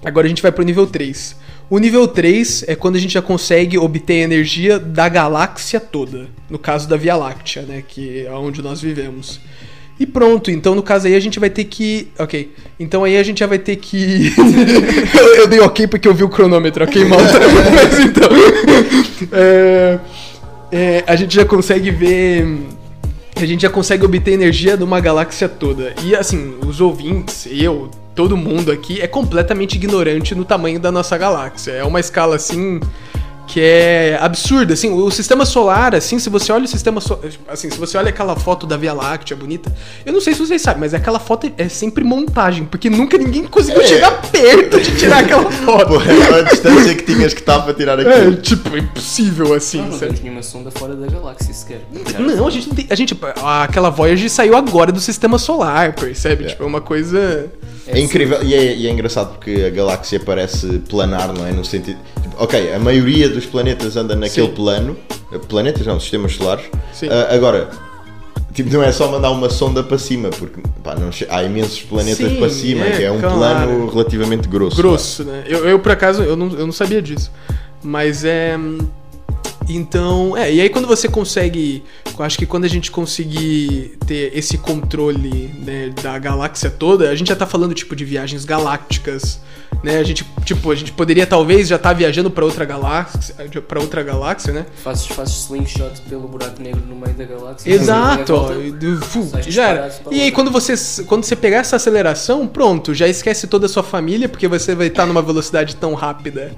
Agora a gente vai pro nível 3. O nível 3 é quando a gente já consegue obter energia da galáxia toda. No caso da Via Láctea, né? Que é onde nós vivemos. E pronto, então no caso aí a gente vai ter que. Ok. Então aí a gente já vai ter que. eu, eu dei ok porque eu vi o cronômetro, ok, malta? Mas então. é, é, a gente já consegue ver. A gente já consegue obter energia de uma galáxia toda. E assim, os ouvintes, eu, todo mundo aqui, é completamente ignorante no tamanho da nossa galáxia. É uma escala assim que é absurda, assim, o sistema solar, assim, se você olha o sistema so- assim, se você olha aquela foto da Via Láctea bonita, eu não sei se vocês sabem, mas aquela foto é sempre montagem, porque nunca ninguém conseguiu É. chegar perto de tirar aquela foto. Pô, era a distância que tinhas que estar para tirar É, aquilo. tipo, impossível assim, Não, não sabe? temos nenhuma sonda fora da galáxia sequer. Não, a gente não tem. A gente, aquela Voyager saiu agora do sistema solar, percebe? Tipo, é uma coisa. É incrível e é, e é engraçado porque a galáxia parece planar, não é? No sentido. Ok, a maioria dos planetas anda naquele Sim. plano. Planetas não, sistemas solares. Sim. Ah, agora, tipo, não é só mandar uma sonda para cima, porque pá, não há imensos planetas Sim, para cima, é, que é um claro. plano relativamente grosso. grosso, né? Eu, eu, por acaso, eu não, eu não sabia disso. Mas é. Então, é, e aí quando você consegue. Eu acho que quando a gente conseguir ter esse controle né, da galáxia toda, a gente já tá falando tipo de viagens galácticas, né? A gente, tipo, a gente poderia talvez já estar viajando para outra galáxia, para outra galáxia, né? Fazes, fazes slingshot pelo buraco negro no meio da galáxia. Exato, ó, Volta. e já era. E aí quando você, quando você pegar essa aceleração, pronto, já esquece toda a sua família, porque você vai estar numa velocidade tão rápida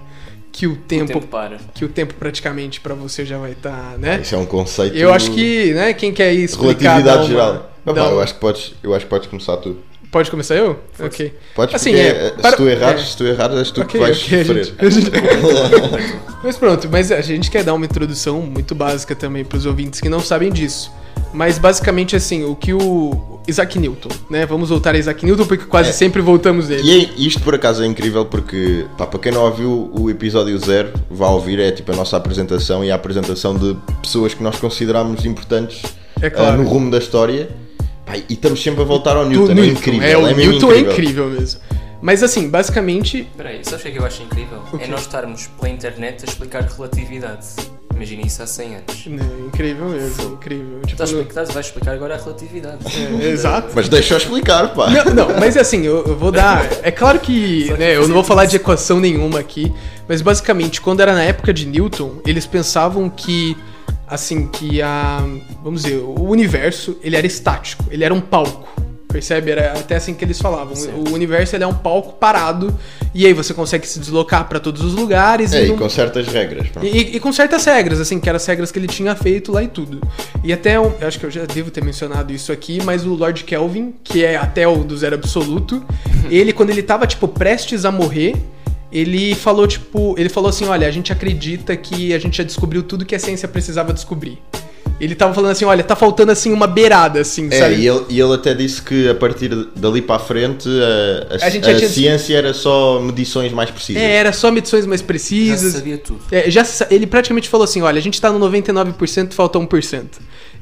que o O tempo, tempo para. que o tempo praticamente pra você já vai estar, né? Isso é um conceito. Eu acho que, né, quem quer ir explicar Relatividade uma- geral. uma- eu, acho que podes, eu acho que podes começar tu. Pode começar eu? Ok. Podes, Assim, porque é, eh, para- se tu errares, é. se tu errares, és tu Ok, que vais ok, a sofrer. gente- a gente- Mas pronto, mas a gente quer dar uma introdução muito básica também pros ouvintes que não sabem disso. Mas basicamente assim, o que o Isaac Newton, né? Vamos voltar a Isaac Newton porque quase É. sempre voltamos nele. E é- isto por acaso é incrível porque, pá, para quem não ouviu o episódio zero, vá ouvir, é tipo a nossa apresentação e a apresentação de pessoas que nós consideramos importantes É ah, claro. no rumo da história. Pá, e estamos sempre a voltar ao Newton, é Newton, incrível. É, o mesmo Newton é incrível mesmo. Mas assim, basicamente, Espera aí, sabes o que é eu acho incrível? O quê? É nós estarmos pela internet a explicar relatividade. Imagina isso há 100 anos. né, incrível mesmo, incrível. Tipo, Estás, no- estás, vais explicar agora a relatividade. é, exato. Mas deixa eu explicar, pá. Não, não, mas é assim, eu, eu vou dar. É claro que, né, eu não vou falar de equação nenhuma aqui, mas basicamente, quando era na época de Newton, eles pensavam que, assim, que a. Vamos dizer, o universo, ele era estático, ele era um palco. Percebe? Era até assim que eles falavam. Certo. O universo ele é um palco parado, e aí você consegue se deslocar pra todos os lugares É, e não- com certas regras. e, e com certas regras, assim, que eram as regras que ele tinha feito lá e tudo. E até, um- eu acho que eu já devo ter mencionado isso aqui, mas o Lord Kelvin, que é até o do Zero Absoluto, ele, quando ele tava, tipo, prestes a morrer, ele falou, tipo, ele falou assim, olha, a gente acredita que a gente já descobriu tudo que a ciência precisava descobrir. Ele tava falando assim, olha, tá faltando, assim, uma beirada, assim, É, sabe? e ele, e ele até disse que a partir dali para a frente a, a- A gente já a tinha- ciência era só medições mais precisas. É, era só medições mais Já precisas. sabia tudo. É, já ele praticamente falou assim, olha, a gente tá no 99%, falta 1%.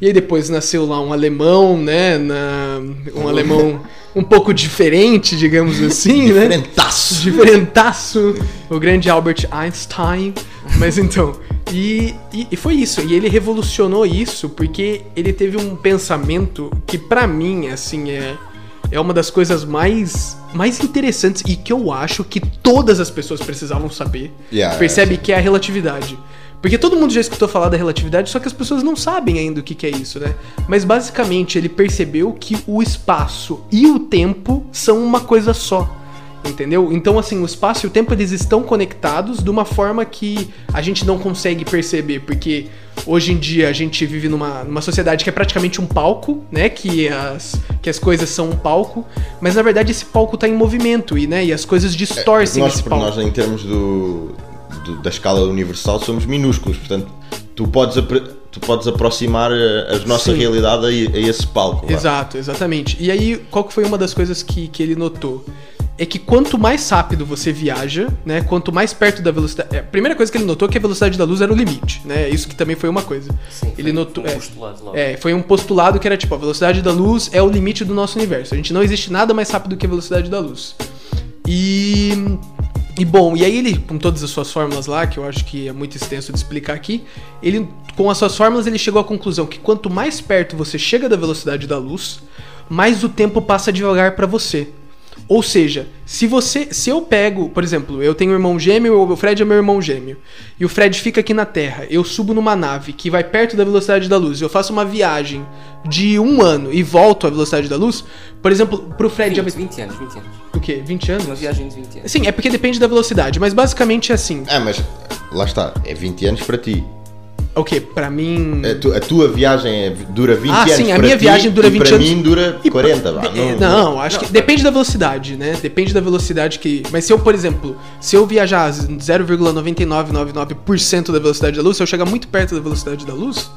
E aí depois nasceu lá um alemão, né, na- um alemão um pouco diferente, digamos assim, né? Diferentaço. Diferentaço, o grande Albert Einstein. Mas então, e, e, e foi isso. E ele revolucionou isso porque ele teve um pensamento que pra mim, assim, é, é uma das coisas mais, mais interessantes e que eu acho que todas as pessoas precisavam saber. Yeah, Percebe que é a relatividade. Porque todo mundo já escutou falar da relatividade, só que as pessoas não sabem ainda o que, que é isso, né? Mas basicamente ele percebeu que o espaço e o tempo são uma coisa só. Entendeu? Então, assim, o espaço e o tempo eles estão conectados de uma forma que a gente não consegue perceber, porque hoje em dia a gente vive numa, numa sociedade que é praticamente um palco, né? Que as, que as coisas são um palco, mas na verdade esse palco está em movimento e, né, e as coisas distorcem nós, esse palco. nós, em termos do, do- da escala universal, somos minúsculos. Portanto, tu podes, tu podes aproximar a, a nossa Sim. realidade a, a esse palco. Exato, exatamente. E aí, qual que foi uma das coisas que, que ele notou? É que quanto mais rápido você viaja, né? Quanto mais perto da velocidade. é, A primeira coisa que ele notou é que a velocidade da luz era o limite, né? Isso que também foi uma coisa. Sim, ele foi notou. um é, postulado logo. é, foi um postulado que era tipo, a velocidade da luz é o limite do nosso universo. A gente não existe nada mais rápido que a velocidade da luz. E. E bom, e aí ele, com todas as suas fórmulas lá, que eu acho que é muito extenso de explicar aqui, ele, com as suas fórmulas, ele chegou à conclusão que quanto mais perto você chega da velocidade da luz, mais o tempo passa devagar para você. Ou seja, se você, se eu pego, por exemplo, eu tenho um irmão gêmeo, o Fred é meu irmão gêmeo, e o Fred fica aqui na Terra, eu subo numa nave que vai perto da velocidade da luz, eu faço uma viagem de um ano e volto à velocidade da luz, por exemplo, pro Fred 20, já vai 20 anos, 20 anos. o quê? 20 anos? Uma viagem de 20 anos. Sim, é porque depende da velocidade, mas basicamente é assim. É, mas lá está, é 20 anos para ti. O quê? Pra mim. A, tu- a tua viagem é- dura 20 Ah, anos. sim, a para minha ti viagem dura e 20 para anos. mim dura E 40. vá. É, Não, acho que depende da velocidade, né? Depende da velocidade que. Mas se eu, por exemplo, se eu viajar a 0,9999% da velocidade da luz, se eu chegar muito perto da velocidade da luz,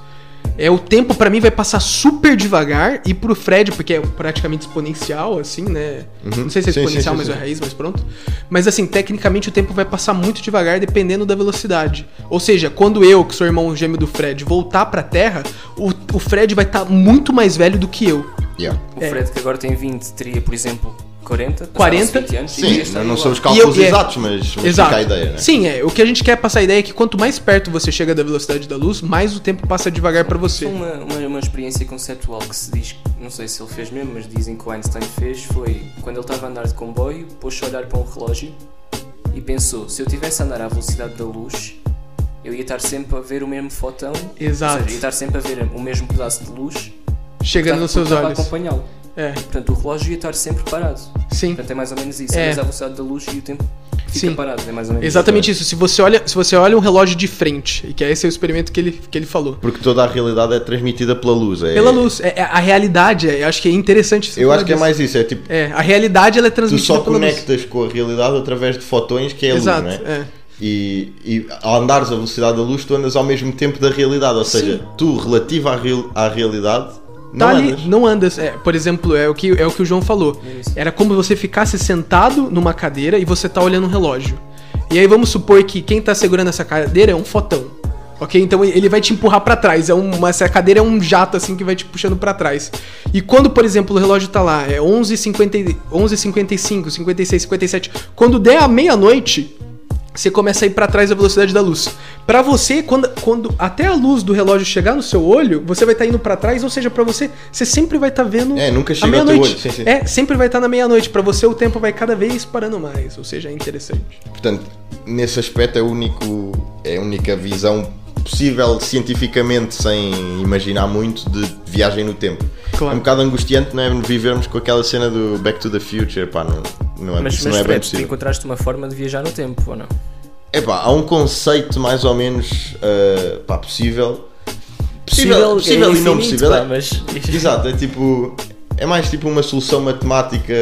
é o tempo pra mim vai passar super devagar e pro Fred, porque é praticamente exponencial, assim, né? Não sei se é Sim, exponencial, sim, mas sim. é raiz, mas pronto. Mas assim, tecnicamente o tempo vai passar muito devagar dependendo da velocidade. Ou seja, quando eu, que sou irmão gêmeo do Fred, voltar pra Terra, o, o Fred vai estar muito mais velho do que eu. Yeah. O É. Fred, que agora tem 20, teria, por exemplo, 40. passava-se 40? 20 anos, Sim, não, não igual. são os cálculos eu- é- exatos, mas, Exato. fica a ideia, né? Sim, é. O que a gente quer passar a ideia é que quanto mais perto você chega da velocidade da luz, mais o tempo passa devagar pra você. Uma, uma, uma experiência conceptual que se diz, não sei se ele fez mesmo, mas dizem que o Einstein fez, foi quando ele estava a andar de comboio, pôs-se a olhar para um relógio e pensou, se eu tivesse a andar à velocidade da luz, eu ia estar sempre a ver o mesmo fotão, Exato. ou seja, ia estar sempre a ver o mesmo pedaço de luz Chegando nos seus olhos. acompanhá-lo. É, Portanto, o relógio ia estar sempre parado. sim. Portanto, é mais ou menos isso. É. É. a velocidade da luz e o tempo fica Sim. parado. É mais ou menos Exatamente isso. Se você olha, se você olha um relógio de frente, e que esse é o experimento que ele, que ele falou. Porque toda a realidade é transmitida pela luz. É, Pela luz. É, é- a realidade, é, eu acho que é interessante Eu acho que é disso. mais isso. É tipo, É, a realidade ela é tu transmitida só pela luz. conectas com a realidade através de fotões, que é a Exato, luz, não é? é. E, e ao andares a velocidade da luz, tu andas ao mesmo tempo da realidade. Ou seja, tu, relativa à, real- à realidade, não Tá ali, andas. não andas. É, por exemplo, é o, que, é o que o João falou. Isso. Era como você ficasse sentado numa cadeira e você tá olhando um relógio. E aí vamos supor que quem tá segurando essa cadeira é um fotão. Ok? Então ele vai te empurrar pra trás. É uma, essa cadeira é um jato assim que vai te puxando pra trás. E quando, por exemplo, o relógio tá lá, é 11h50, 11h55, 56, 57. Quando der a meia-noite, você começa a ir pra trás da velocidade da luz. Pra você, quando, quando até a luz do relógio chegar no seu olho, você vai estar indo pra trás, ou seja, pra você, você sempre vai estar vendo É, nunca a chega teu meia-noite. olho. Sim, sim. É, sempre vai estar na meia-noite. Pra você o tempo vai cada vez parando mais, ou seja, é interessante. Portanto, nesse aspecto é, único, é a única visão possível cientificamente, sem imaginar muito, de viagem no tempo. Claro. É um bocado angustiante, não é? Vivermos com aquela cena do Back to the Future, pá, não, não é, Mas, isso mas não é bem Fred, possível. encontraste uma forma de viajar no tempo, ou não? Epá, há um conceito mais ou menos uh, pá, possível. Possível, possível, é e não infinito, possível. pá, é- mas... Exato, é tipo. É mais tipo uma solução matemática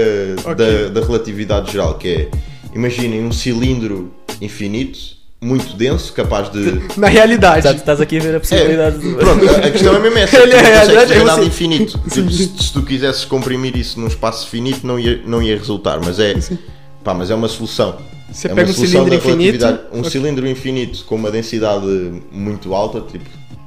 da, da relatividade geral, que é imaginem um cilindro infinito, muito denso, capaz de. Na realidade. Estás, estás aqui a ver a possibilidade É, de... pronto, a questão é mesmo essa. Ele tu é não consegues realidade, fazer é nada infinito. Tipo, se, se tu quisesses comprimir isso num espaço finito, não ia, não ia resultar. Mas é, pá, mas é uma solução. Você é pega uma um solução cilindro infinito. Um Ok. cilindro infinito com uma densidade muito alta, tipo,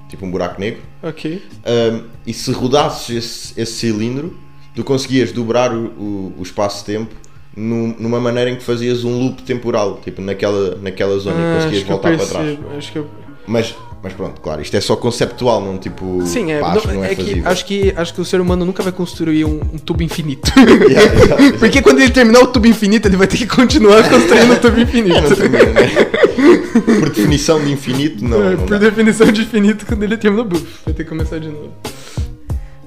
tipo um buraco negro. Ok. Um, e se rodasses esse, esse cilindro, tu conseguias dobrar o, o, o espaço-tempo num- numa maneira em que fazias um loop temporal, tipo naquela, naquela zona e Ah, conseguias que eu voltar para trás. eu... Mas Mas pronto, claro, isto é só conceptual, não tipo. Sim, é, pá, não- acho que não é, é que acho que acho que o ser humano nunca vai construir um, um tubo infinito. Yeah, exato, exato. Porque quando ele terminar o tubo infinito, ele vai ter que continuar construindo o tubo infinito. É, né? Por definição de infinito, não. É, não por dá. definição de infinito, quando ele termina o buff, vai ter que começar de novo.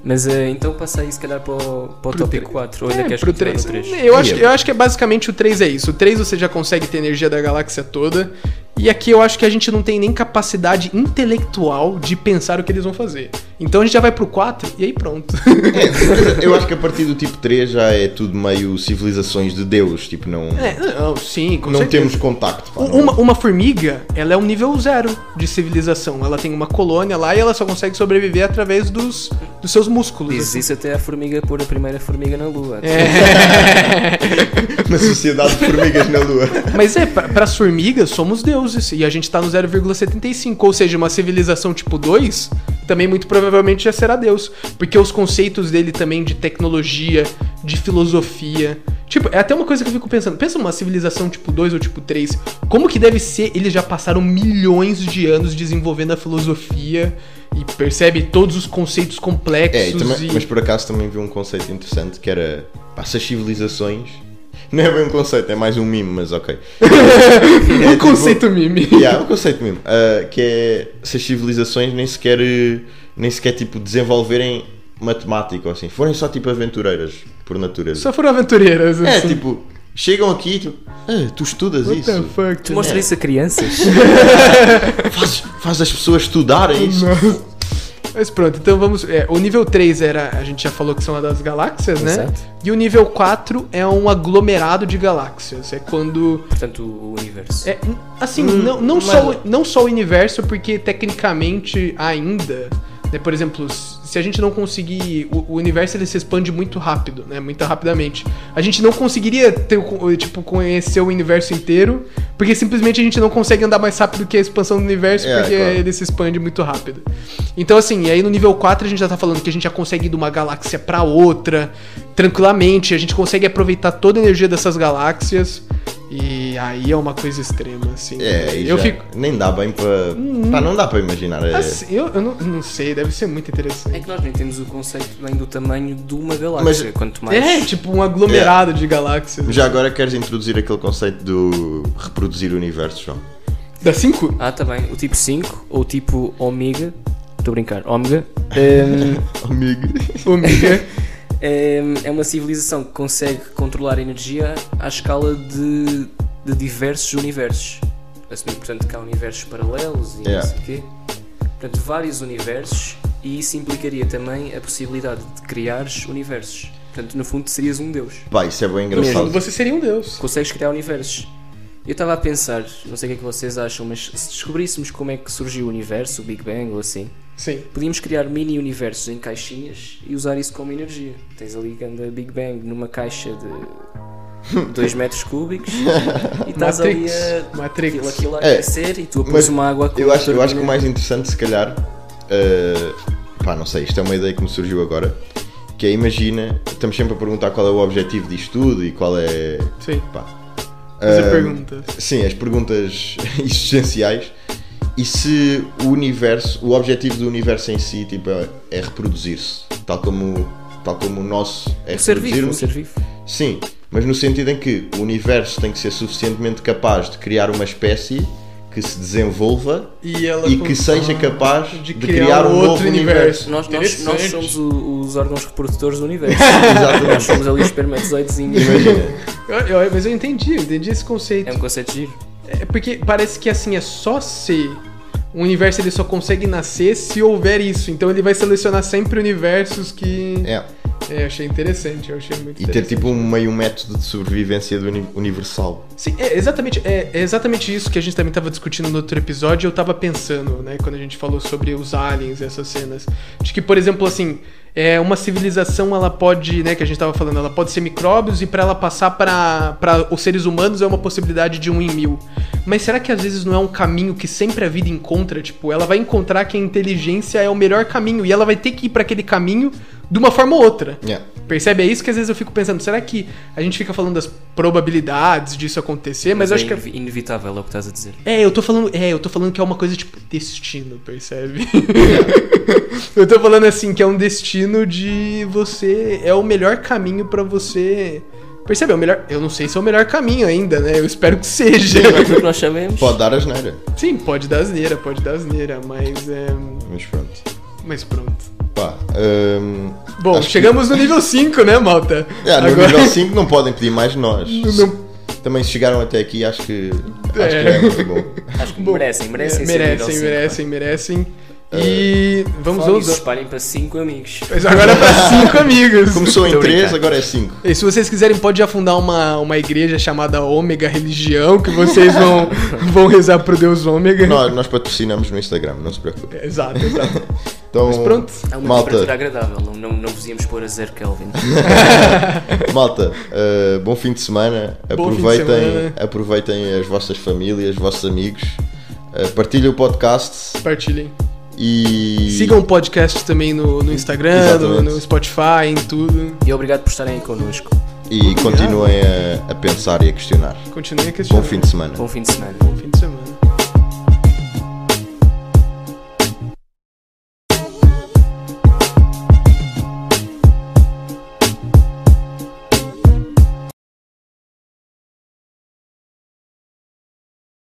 Mas eh, então passa aí se calhar para o, para o Pro tre- 4. Ou ainda É, queres pro continuar 3. no 3? Eu acho, eu acho que é basicamente o 3 é isso. O 3 você já consegue ter energia da galáxia toda. E aqui eu acho que a gente não tem nem capacidade intelectual de pensar o que eles vão fazer. Então a gente já vai pro 4 e aí pronto. Eu acho que a partir do tipo 3 já é tudo meio civilizações de Deus, tipo, não, é, não, sim, com não certeza. temos contacto. pá, não- Uma, uma formiga, ela é um nível zero de civilização. Ela tem uma colônia lá e ela só consegue sobreviver através dos, dos seus músculos. Diz assim. isso até a formiga pôr a primeira formiga na lua. É. Uma sociedade de formigas na Lua. Mas é, para as formigas somos deuses e a gente tá no 0,75, ou seja, uma civilização tipo 2 também muito provavelmente já será deus, porque os conceitos dele também de tecnologia, de filosofia, tipo, é até uma coisa que eu fico pensando, pensa numa civilização tipo 2 ou tipo 3, como que deve ser, eles já passaram milhões de anos desenvolvendo a filosofia e percebe todos os conceitos complexos É, e também- e... mas por acaso também vi um conceito interessante que era pá, se as civilizações. Não é bem um conceito, é mais um mimo, mas ok. um tipo- conceito mime. Yeah, um conceito mesmo. ah, que é se as civilizações nem sequer, nem sequer tipo, desenvolverem matemática ou assim. Forem só tipo aventureiras, por natureza. Só foram aventureiras, É, assim. tipo, chegam aqui tipo, "Ah, tu estudas What the isso. fuck? Tu mostras É. isso a crianças? Faz, faz as pessoas estudarem isso. Nossa. Mas pronto, então vamos. é, o nível 3 era. A gente já falou que são a das galáxias, né? Exato. E o nível 4 é um aglomerado de galáxias. É quando. Portanto, o universo. É, assim, Hum, não, não, mas- só, não só o universo, porque tecnicamente ainda. Né, por exemplo, se a gente não conseguir. O, o universo ele se expande muito rápido, né? Muito rapidamente. A gente não conseguiria ter, tipo, conhecer o universo inteiro, porque simplesmente a gente não consegue andar mais rápido que a expansão do universo, É, porque claro. ele se expande muito rápido. Então, assim, aí no nível 4 a gente já tá falando que a gente já consegue ir de uma galáxia pra outra tranquilamente, a gente consegue aproveitar toda a energia dessas galáxias. E aí é uma coisa extrema, assim. É, eu já fico. nem dá bem para. Pá, não dá para imaginar. É, Assim, eu eu não, não sei, deve ser muito É interessante. que nós nem temos o conceito bem do tamanho de uma galáxia. Mas- Quanto mais. É, tipo um aglomerado de galáxias. Já agora queres introduzir aquele conceito do reproduzir o universo, João? Da 5? Ah, tá bem. O tipo 5 ou o tipo Ômega. Estou a brincar. Ômega. hum, Amigo. Ômega. é, é uma civilização que consegue controlar a energia à escala de, de diversos universos. Assumir, portanto, que há universos paralelos e Yeah. não sei o quê. Portanto, vários universos e isso implicaria também a possibilidade de criares universos. Portanto, no fundo, serias um deus. Pá, isso é bem No fundo, engraçado. você seria um deus. Consegues criar universos. Eu estava a pensar, não sei o que é que vocês acham, mas se descobríssemos como é que surgiu o universo, o Big Bang ou assim, Sim. podíamos criar mini universos em caixinhas e usar isso como energia. Tens ali a Big Bang numa caixa de 2 metros cúbicos e estás ali a Matrix. aquilo, aquilo a É, aquecer e tu a mas pôs uma água com Eu acho, eu acho que o mais interessante, se calhar, eh, pá, não sei, isto é uma ideia que me surgiu agora, que é, imagina, estamos sempre a perguntar qual é o objetivo disto tudo e qual é, Sim. pá, Fazer eh, perguntas. Sim, as perguntas existenciais. E se o universo, o objetivo do universo em si, tipo, é, é reproduzir-se, tal como, tal como o nosso é Um ser vivo, um ser vivo. Sim, mas no sentido em que o universo tem que ser suficientemente capaz de criar uma espécie que se desenvolva E, ela e que seja capaz de de, criar criar, um outro novo universo. universo. Nós, nós, nós somos o- os órgãos reprodutores do universo. Exatamente. nós somos ali os espermatozoidezinhos. Imagina. Eu- eu- mas eu entendi, eu entendi esse conceito. É um conceito giro. É porque parece que assim é só ser. O universo ele só consegue nascer se houver isso. Então ele vai selecionar sempre universos que. É. É, eu achei interessante, eu achei muito E ter tipo um meio método de sobrevivência do uni- universal. Sim, é exatamente, é, é exatamente isso que a gente também estava discutindo no outro episódio. Eu tava pensando, né, quando a gente falou sobre os aliens e essas cenas. De que, por exemplo, assim, é uma civilização, ela pode, né, que a gente tava falando, ela pode ser micróbios e para ela passar para os seres humanos é uma possibilidade de um em mil. Mas será que às vezes não é um caminho que sempre a vida encontra? Tipo, ela vai encontrar que a inteligência é o melhor caminho e ela vai ter que ir para aquele caminho de uma forma ou outra. Yeah. Percebe? É isso que às vezes eu fico pensando. Será que a gente fica falando das probabilidades disso acontecer? Mas, eu é acho que. é- inevi- inevitável, é o que estás a dizer. É, eu tô falando. É, eu tô falando que é uma coisa tipo destino, percebe? eu tô falando assim, que é um destino de você. É o melhor caminho pra você. Percebe? É o melhor. Eu não sei se é o melhor caminho ainda, né? Eu espero que seja. Mas o que nós sabemos. Pode dar asneira. Sim, pode dar asneira, pode dar asneira, mas é. Mas pronto. Mas pronto. Pá, hum, Bom, acho que- chegamos no nível 5, né, malta? Yeah, no nível 5 não podem pedir mais de nós. Não- Também se chegaram até aqui, acho que, acho É. que é muito bom. Acho que Bom, merecem, merecem. é, nível merecem, cinco, merecem, merecem. E vamos, Fala isso, espalhem para 5 amigos. Mas agora é pra cinco amigos. Começou em Tô 3, brincando. agora é 5. E se vocês quiserem, pode já fundar uma, uma igreja chamada Ômega Religião, que vocês vão, vão rezar pro Deus Ômega. Nós, nós patrocinamos no Instagram, não se preocupe. Exato, exato. Então, Mas pronto. Há uma malta, temperatura agradável, não, não, não vos íamos pôr a zero Kelvin. malta uh, bom fim de semana. Bom fim de Aproveitem, semana. aproveitem as vossas famílias, os vossos amigos. Uh, partilhem o podcast Partilhem. E. Sigam o podcast também no, no Instagram, no, no Spotify, em tudo. E obrigado por estarem aí connosco. E continuem a, a pensar e a questionar. Continuem a questionar. Bom fim de semana. Bom fim de semana. Bom fim de semana.